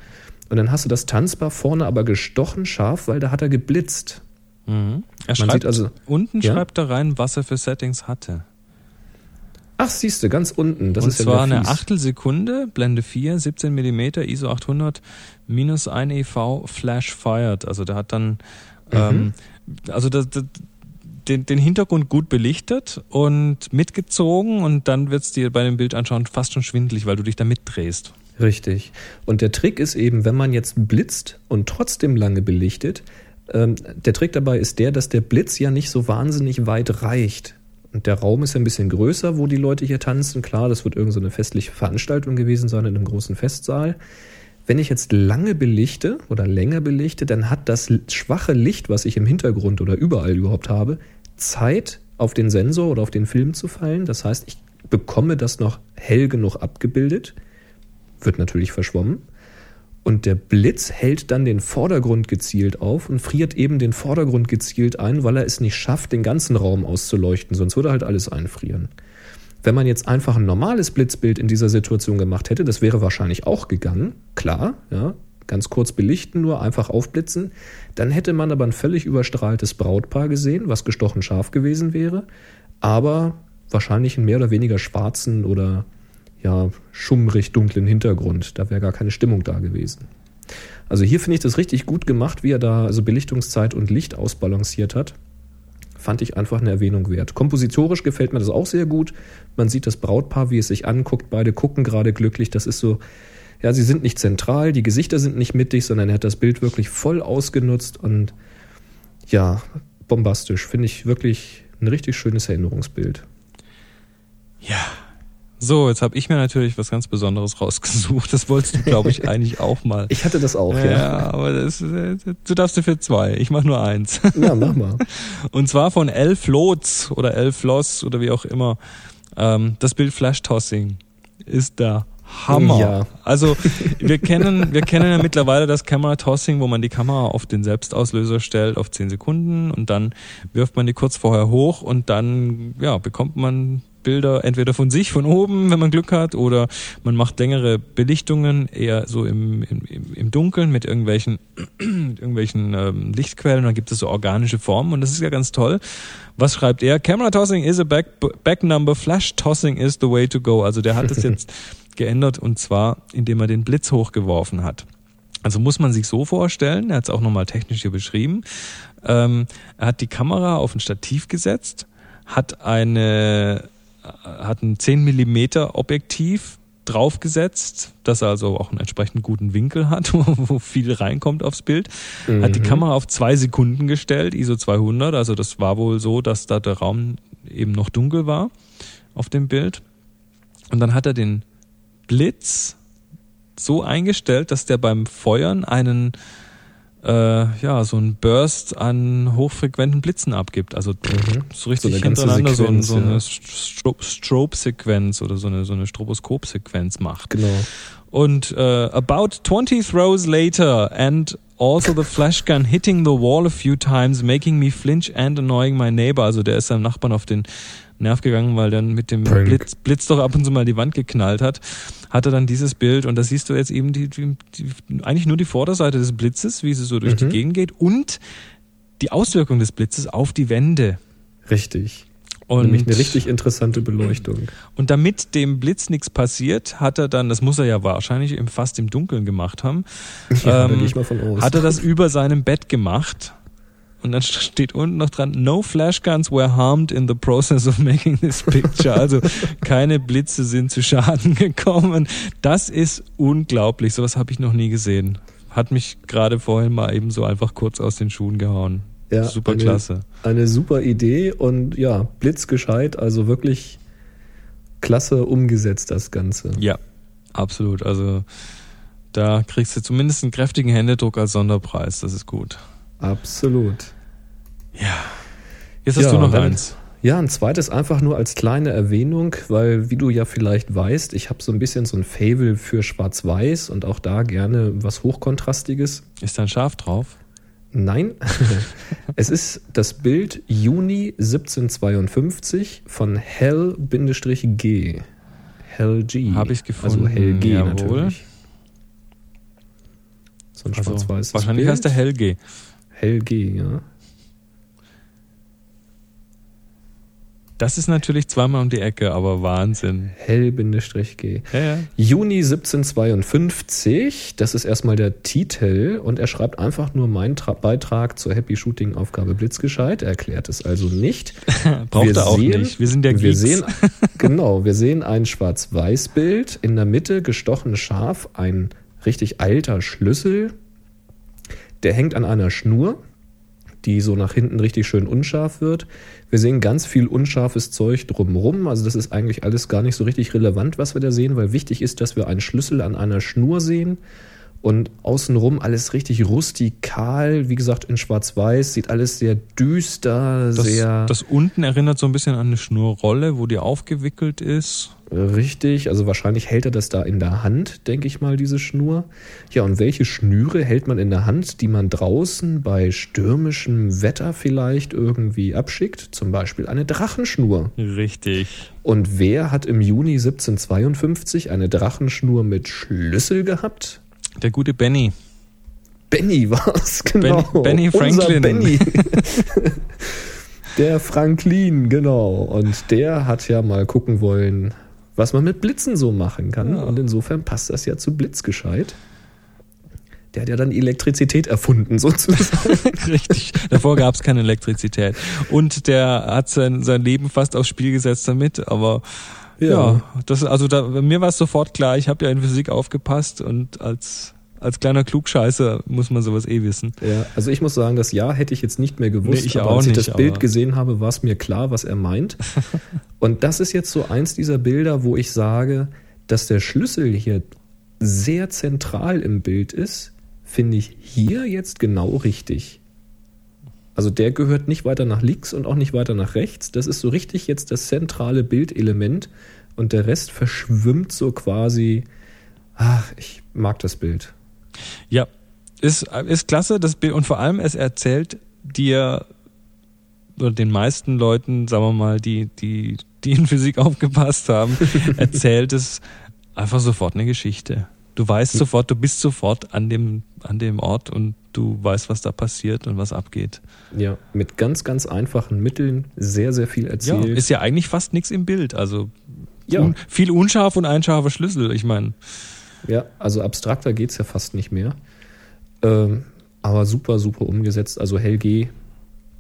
Und dann hast du das Tanzbar vorne aber gestochen scharf, weil da hat er geblitzt. Mhm. Er Man schreibt, also- unten Ja? schreibt er rein, was er für Settings hatte. Ach, siehst du, ganz unten. Das Und ist ja zwar wieder eine. Achtelsekunde, Blende 4, 17 mm, ISO 800, minus 1 EV, Flash fired. Also der hat dann, ähm, also das, das, den, den Hintergrund gut belichtet und mitgezogen und dann wird's dir bei dem Bild anschauen fast schon schwindelig, weil du dich da mitdrehst. Richtig. Und der Trick ist eben, wenn man jetzt blitzt und trotzdem lange belichtet, ähm, der Trick dabei ist der, dass der Blitz ja nicht so wahnsinnig weit reicht. Und der Raum ist ja ein bisschen größer, wo die Leute hier tanzen. Klar, das wird irgendeine so eine festliche Veranstaltung gewesen sein in einem großen Festsaal. Wenn ich jetzt lange belichte oder länger belichte, dann hat das schwache Licht, was ich im Hintergrund oder überall überhaupt habe, Zeit auf den Sensor oder auf den Film zu fallen. Das heißt, ich bekomme das noch hell genug abgebildet, wird natürlich verschwommen. Und der Blitz hält dann den Vordergrund gezielt auf und friert eben den Vordergrund gezielt ein, weil er es nicht schafft, den ganzen Raum auszuleuchten. Sonst würde halt alles einfrieren. Wenn man jetzt einfach ein normales Blitzbild in dieser Situation gemacht hätte, das wäre wahrscheinlich auch gegangen, klar, ja, ganz kurz belichten, nur einfach aufblitzen, dann hätte man aber ein völlig überstrahltes Brautpaar gesehen, was gestochen scharf gewesen wäre, aber wahrscheinlich einen mehr oder weniger schwarzen oder ja, schummrig dunklen Hintergrund. Da wäre gar keine Stimmung da gewesen. Also hier finde ich das richtig gut gemacht, wie er da also Belichtungszeit und Licht ausbalanciert hat. Fand ich einfach eine Erwähnung wert. Kompositorisch gefällt mir das auch sehr gut. Man sieht das Brautpaar, wie es sich anguckt. Beide gucken gerade glücklich. Das ist so, ja, sie sind nicht zentral, die Gesichter sind nicht mittig, sondern er hat das Bild wirklich voll ausgenutzt und ja, bombastisch. Finde ich wirklich ein richtig schönes Erinnerungsbild. Ja, so, jetzt habe ich mir natürlich was ganz Besonderes rausgesucht. Das wolltest du, glaube ich, eigentlich auch mal. Ich hatte das auch, ja. Ja, aber das, äh, du darfst dafür zwei. Ich mache nur eins. Ja, mach mal. Und zwar von Elf Lotz oder Elf Loss oder wie auch immer. Ähm, das Bild Flash Tossing ist da Hammer. Ja. Also wir kennen, wir kennen ja mittlerweile das Camera Tossing, wo man die Kamera auf den Selbstauslöser stellt auf 10 Sekunden und dann wirft man die kurz vorher hoch und dann ja, bekommt man Bilder entweder von sich, von oben, wenn man Glück hat, oder man macht längere Belichtungen, eher so im, im, im Dunkeln mit irgendwelchen, irgendwelchen ähm, Lichtquellen. Dann gibt es so organische Formen und das ist ja ganz toll. Was schreibt er? Camera Tossing is a back, back number, Flash Tossing is the way to go. Also der hat das jetzt geändert und zwar, indem er den Blitz hochgeworfen hat. Also muss man sich so vorstellen, er hat es auch nochmal technisch hier beschrieben, ähm, er hat die Kamera auf ein Stativ gesetzt, hat eine hat ein 10 Millimeter Objektiv draufgesetzt, dass er also auch einen entsprechend guten Winkel hat, wo, viel reinkommt aufs Bild. Mhm. Hat die mhm. Kamera auf zwei Sekunden gestellt, ISO 200. Also das war wohl so, dass da der Raum eben noch dunkel war auf dem Bild. Und dann hat er den Blitz so eingestellt, dass der beim Feuern einen äh, ja, so ein Burst an hochfrequenten Blitzen abgibt. Also mhm. so richtig so hintereinander Sequenz, so, ein, so eine ja. Strobe-Sequenz oder so eine, so eine Stroboskop-Sequenz macht. Genau. Und äh, about 20 throws later and also the flash gun hitting the wall a few times, making me flinch and annoying my neighbor. Also der ist seinem Nachbarn auf den Nerv gegangen, weil dann mit dem Blitz, Blitz doch ab und zu mal die Wand geknallt hat, hatte dann dieses Bild und da siehst du jetzt eben die, die, die eigentlich nur die Vorderseite des Blitzes, wie sie so durch mhm. die Gegend geht und die Auswirkung des Blitzes auf die Wände. Richtig. Und Nämlich eine richtig interessante Beleuchtung. Und damit dem Blitz nichts passiert, hat er dann, das muss er ja wahrscheinlich fast im Dunkeln gemacht haben, ja, ähm, hat er das über seinem Bett gemacht und dann steht unten noch dran, no flash guns were harmed in the process of making this picture. Also keine Blitze sind zu Schaden gekommen. Das ist unglaublich. Sowas habe ich noch nie gesehen. Hat mich gerade vorhin mal eben so einfach kurz aus den Schuhen gehauen. Ja, super eine, klasse. Eine super Idee und ja, blitzgescheit, also wirklich klasse umgesetzt das Ganze. Ja, absolut. Also da kriegst du zumindest einen kräftigen Händedruck als Sonderpreis. Das ist gut. Absolut. Ja. Jetzt hast ja, du noch dann, eins. Ja, ein zweites einfach nur als kleine Erwähnung, weil wie du ja vielleicht weißt, ich habe so ein bisschen so ein Fable für Schwarz-Weiß und auch da gerne was Hochkontrastiges. Ist da ein Schaf drauf? Nein, es ist das Bild Juni 1752 von Hell-G. Hell G. Habe ich gefunden. Also Hell G Jawohl. natürlich. So ein also, schwarz-weißes Wahrscheinlich Bild. heißt der Hell G. Hell-G, ja. Das ist natürlich zweimal um die Ecke, aber Wahnsinn. Hell-G. Ja, ja. Juni 1752, das ist erstmal der Titel und er schreibt einfach nur meinen Tra Beitrag zur Happy Shooting Aufgabe Blitzgescheit. Er erklärt es also nicht. Braucht wir er auch sehen, nicht. Wir sind der Wir sehen, genau, wir sehen ein Schwarz-Weiß-Bild, in der Mitte gestochen scharf, ein richtig alter Schlüssel, der hängt an einer Schnur, die so nach hinten richtig schön unscharf wird. Wir sehen ganz viel unscharfes Zeug drumherum. Also das ist eigentlich alles gar nicht so richtig relevant, was wir da sehen, weil wichtig ist, dass wir einen Schlüssel an einer Schnur sehen Und außenrum alles richtig rustikal, wie gesagt in Schwarz-Weiß, sieht alles sehr düster, Das, sehr das unten erinnert so ein bisschen an eine Schnurrolle, wo die aufgewickelt ist. Richtig. Also wahrscheinlich hält er das da in der Hand, denke ich mal, diese Schnur. Ja, und welche Schnüre hält man in der Hand, die man draußen bei stürmischem Wetter vielleicht irgendwie abschickt? Zum Beispiel eine Drachenschnur. Richtig. Und wer hat im Juni 1752 eine Drachenschnur mit Schlüssel gehabt? Der gute Benny. Benny war's, genau. Benny Unser Franklin. Benny. der Franklin, genau. Und der hat ja mal gucken wollen, was man mit Blitzen so machen kann. Ja. Und insofern passt das ja zu Blitzgescheit. Der hat ja dann Elektrizität erfunden, sozusagen. Richtig. Davor gab es keine Elektrizität. Und der hat sein, sein Leben fast aufs Spiel gesetzt damit, aber ja, Ja. das, also da, mir war es sofort klar, ich habe ja in Physik aufgepasst und als, als kleiner Klugscheißer muss man sowas eh wissen. Ja, also ich muss sagen, das Jahr hätte ich jetzt nicht mehr gewusst, Nee, ich aber auch als ich nicht, das Bild gesehen habe, war es mir klar, was er meint. Und das ist jetzt so eins dieser Bilder, wo ich sage, dass der Schlüssel hier sehr zentral im Bild ist, finde ich hier jetzt genau richtig. Also der gehört nicht weiter nach links und auch nicht weiter nach rechts. Das ist so richtig jetzt das zentrale Bildelement und der Rest verschwimmt so quasi. Ach, ich mag das Bild. Ja, ist, ist klasse, das Bild. Und vor allem, es erzählt dir oder den meisten Leuten, sagen wir mal, die, die, die in Physik aufgepasst haben, erzählt es einfach sofort eine Geschichte. Du weißt sofort, du bist sofort an dem, an dem Ort und du weißt, was da passiert und was abgeht. Ja, mit ganz, ganz einfachen Mitteln sehr, sehr viel Ja, erzählt. ist ja eigentlich fast nichts im Bild. Also Ja. un, viel unscharf und ein scharfer Schlüssel. Ich meine, Ja, also abstrakter geht's ja fast nicht mehr. Ähm, aber super, super umgesetzt. Also Helge,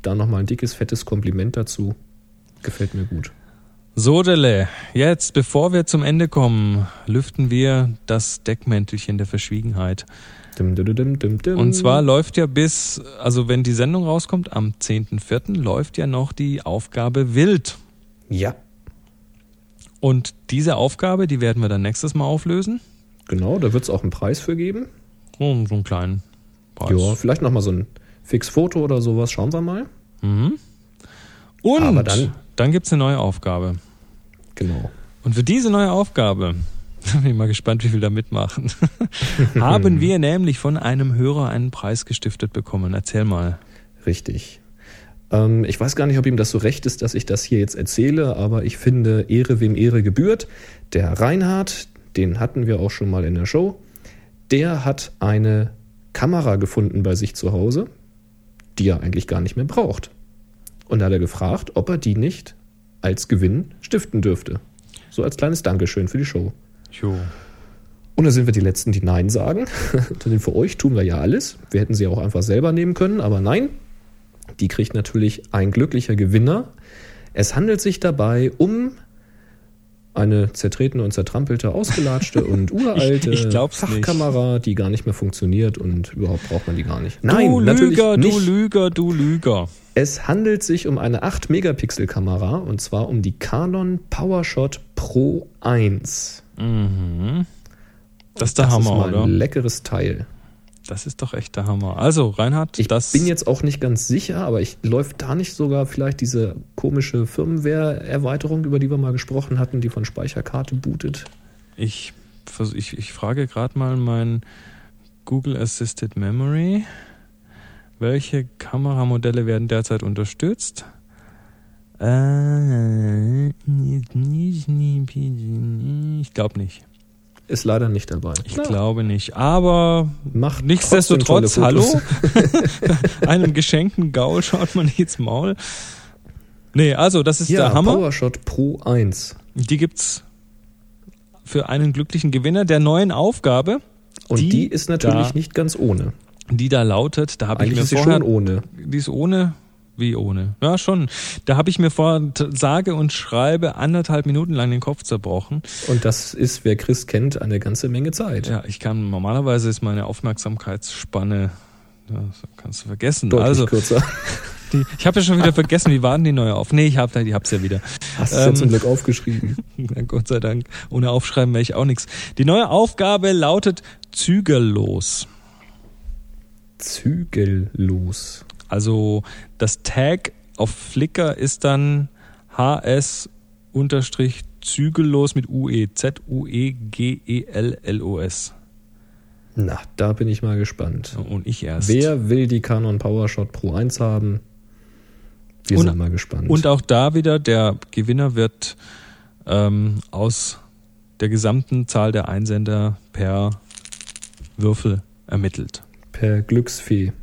da nochmal ein dickes, fettes Kompliment dazu. Gefällt mir gut. Sodele, jetzt, bevor wir zum Ende kommen, lüften wir das Deckmäntelchen der Verschwiegenheit. Dim, dim, dim. Und zwar läuft ja bis, also wenn die Sendung rauskommt, am 10.04. läuft ja noch die Aufgabe Wild. Ja, Und diese Aufgabe, die werden wir dann nächstes Mal auflösen. Genau, da wird's auch einen Preis für geben. So, so einen kleinen Preis. Ja, vielleicht nochmal so ein Fix-Foto oder sowas. Schauen wir mal. Mhm. Und Aber dann- dann gibt's eine neue Aufgabe. Genau. Und für diese neue Aufgabe, bin ich mal gespannt, wie viel da mitmachen, haben wir nämlich von einem Hörer einen Preis gestiftet bekommen. Erzähl mal. Richtig. Ähm, ich weiß gar nicht, ob ihm das so recht ist, dass ich das hier jetzt erzähle, aber ich finde, Ehre wem Ehre gebührt. Der Reinhard, den hatten wir auch schon mal in der Show, der hat eine Kamera gefunden bei sich zu Hause, die er eigentlich gar nicht mehr braucht. Und da hat er gefragt, ob er die nicht als Gewinn stiften dürfte. So als kleines Dankeschön für die Show. Jo. Und da sind wir die Letzten, die Nein sagen. Denn für euch tun wir ja alles. Wir hätten sie auch einfach selber nehmen können, aber nein. Die kriegt natürlich ein glücklicher Gewinner. Es handelt sich dabei um eine zertretene und zertrampelte, ausgelatschte und uralte Ich- ich glaub's nicht. Fachkamera, die gar nicht mehr funktioniert und überhaupt braucht man die gar nicht. Nein, du natürlich Lüger, nicht. du Lüger, du Lüger. Es handelt sich um eine 8-Megapixel-Kamera und zwar um die Canon PowerShot Pro 1. Mhm. Das ist der das Hammer, ist mal oder? ein leckeres Teil. Das ist doch echt der Hammer. Also, Reinhard, Ich bin jetzt auch nicht ganz sicher, aber ich läuft da nicht sogar vielleicht diese komische Firmware-Erweiterung, über die wir mal gesprochen hatten, die von Speicherkarte bootet. ich, ich, ich frage gerade mal mein Google Assisted Memory. Welche Kameramodelle werden derzeit unterstützt? Äh, Ich glaube nicht. Ist leider nicht dabei. Ich glaube nicht. Aber Macht nichtsdestotrotz, hallo? Einem geschenkten Gaul schaut man nicht ins Maul. Nee, also das ist Ja, der Hammer. PowerShot Pro 1. Die gibt's für einen glücklichen Gewinner der neuen Aufgabe. Und die, Die ist natürlich da- nicht ganz ohne. die da lautet, da habe ich mir ist sie vorher, schon ohne. die ist ohne, wie ohne, ja schon, da habe ich mir t- sage und schreibe anderthalb Minuten lang den Kopf zerbrochen. Und das ist, wer Chris kennt, eine ganze Menge Zeit. Ja, ich kann, normalerweise ist meine Aufmerksamkeitsspanne, das kannst du vergessen. Deutlich also, kürzer. Die, ich habe ja schon wieder vergessen, wie waren die neue auf? Nee, ich habe ich hab's ja wieder. Hast du ähm, ja zum Glück aufgeschrieben. Na Gott sei Dank. Ohne Aufschreiben wäre ich auch nichts. Die neue Aufgabe lautet zügellos. Zügellos. Also das Tag auf Flickr ist dann HS zügellos mit UE. Z-U-E-G-E-L-L-O-S. Na, da bin ich mal gespannt. Und ich erst. Wer will die Canon PowerShot Pro 1 haben? Wir und, sind mal gespannt. Und auch da wieder, der Gewinner wird ähm, aus der gesamten Zahl der Einsender per Würfel ermittelt. Per Glücksfee.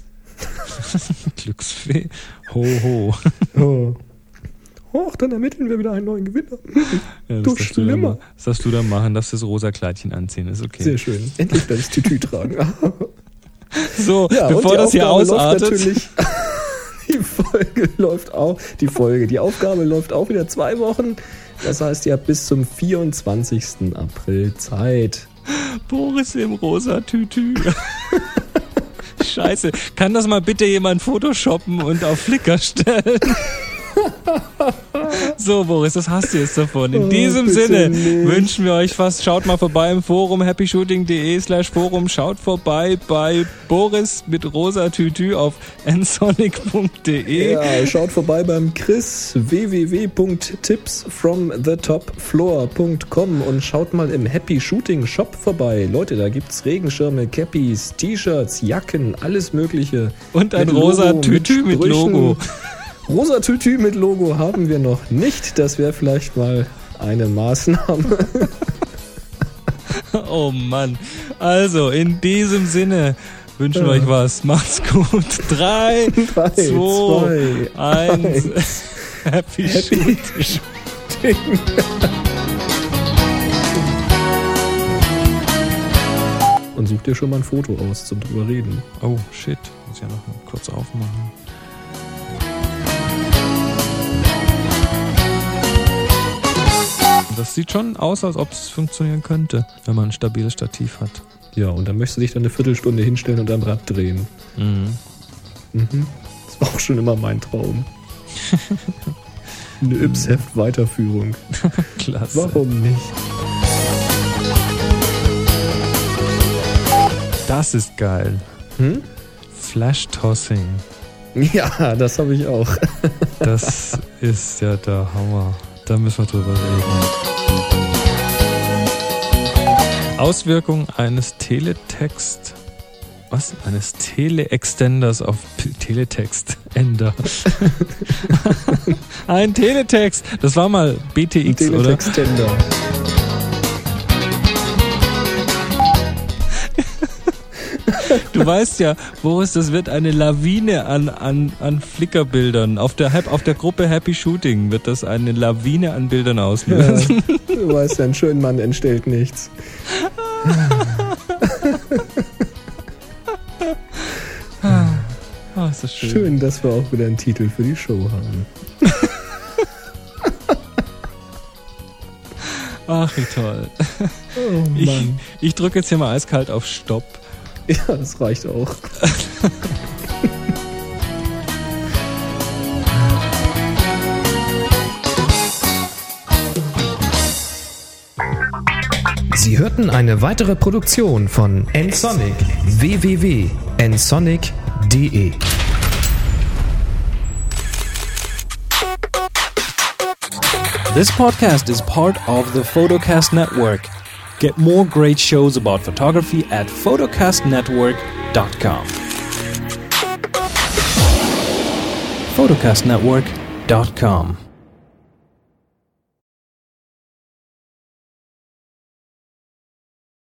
Glücksfee? Ho, ho. oh. Och, dann ermitteln wir wieder einen neuen Gewinner. Ja, du schlimmer. Das darfst du dann machen, dass das rosa Kleidchen anziehen, ist okay. Sehr schön. Endlich das Tütü tragen. so, ja, bevor das hier ausartet. die Folge läuft auch, die Folge, die Aufgabe läuft auch wieder zwei Wochen. Das heißt, ihr habt bis zum 24. April Zeit. Boris im rosa Tütü. Scheiße. Kann das mal bitte jemand photoshoppen und auf Flickr stellen? so, Boris, das hast du jetzt davon. In oh, diesem Sinne nicht. wünschen wir euch was. Schaut mal vorbei im Forum happyshooting.de slash Forum. Schaut vorbei bei Boris mit rosa Tütü auf nsonic.de. Ja, schaut vorbei beim Chris www.tipsfromthetopfloor.com und schaut mal im Happy Shooting Shop vorbei. Leute, da gibt's Regenschirme, Cappies, T-Shirts, Jacken, alles mögliche. Und ein rosa Tütü mit, mit Logo. Rosa Tütü mit Logo haben wir noch nicht. Das wäre vielleicht mal eine Maßnahme. oh Mann. Also, in diesem Sinne wünschen wir euch was. Macht's gut. Drei, Drei zwei, zwei, eins. eins. Happy, Happy Shooting. Und such dir schon mal ein Foto aus zum drüber reden. Oh shit, muss ja noch mal kurz aufmachen. Das sieht schon aus, als ob es funktionieren könnte, wenn man ein stabiles Stativ hat. Ja, und dann möchtest du dich dann eine Viertelstunde hinstellen und am Rad drehen. Mhm. Mhm. Das war auch schon immer mein Traum. eine Yps-Heft-Weiterführung. Klasse. Warum nicht? Das ist geil. Hm? Flash-Tossing. Ja, das habe ich auch. das ist ja der Hammer. Da müssen wir drüber reden. Auswirkung eines Teletext. Was? Eines Tele-Extenders auf Teletext-Ender. Ein Teletext. Das war mal BTX, Ein oder? Teletext-Ender. Du weißt ja, Boris, das wird eine Lawine an, an, an Flickerbildern. Auf der, auf der Gruppe Happy Shooting wird das eine Lawine an Bildern auslösen. Ja, du weißt ja, ein schöner Mann entstellt nichts. oh, ist das schön. schön, dass wir auch wieder einen Titel für die Show haben. Ach, wie toll. Oh, ich, ich drücke jetzt hier mal eiskalt auf Stopp. Ja, das reicht auch. Sie hörten eine weitere Produktion von nsonic www.nsonic.de This podcast is part of the Photocast Network. Get more great shows about photography at photocastnetwork.com. photocastnetwork.com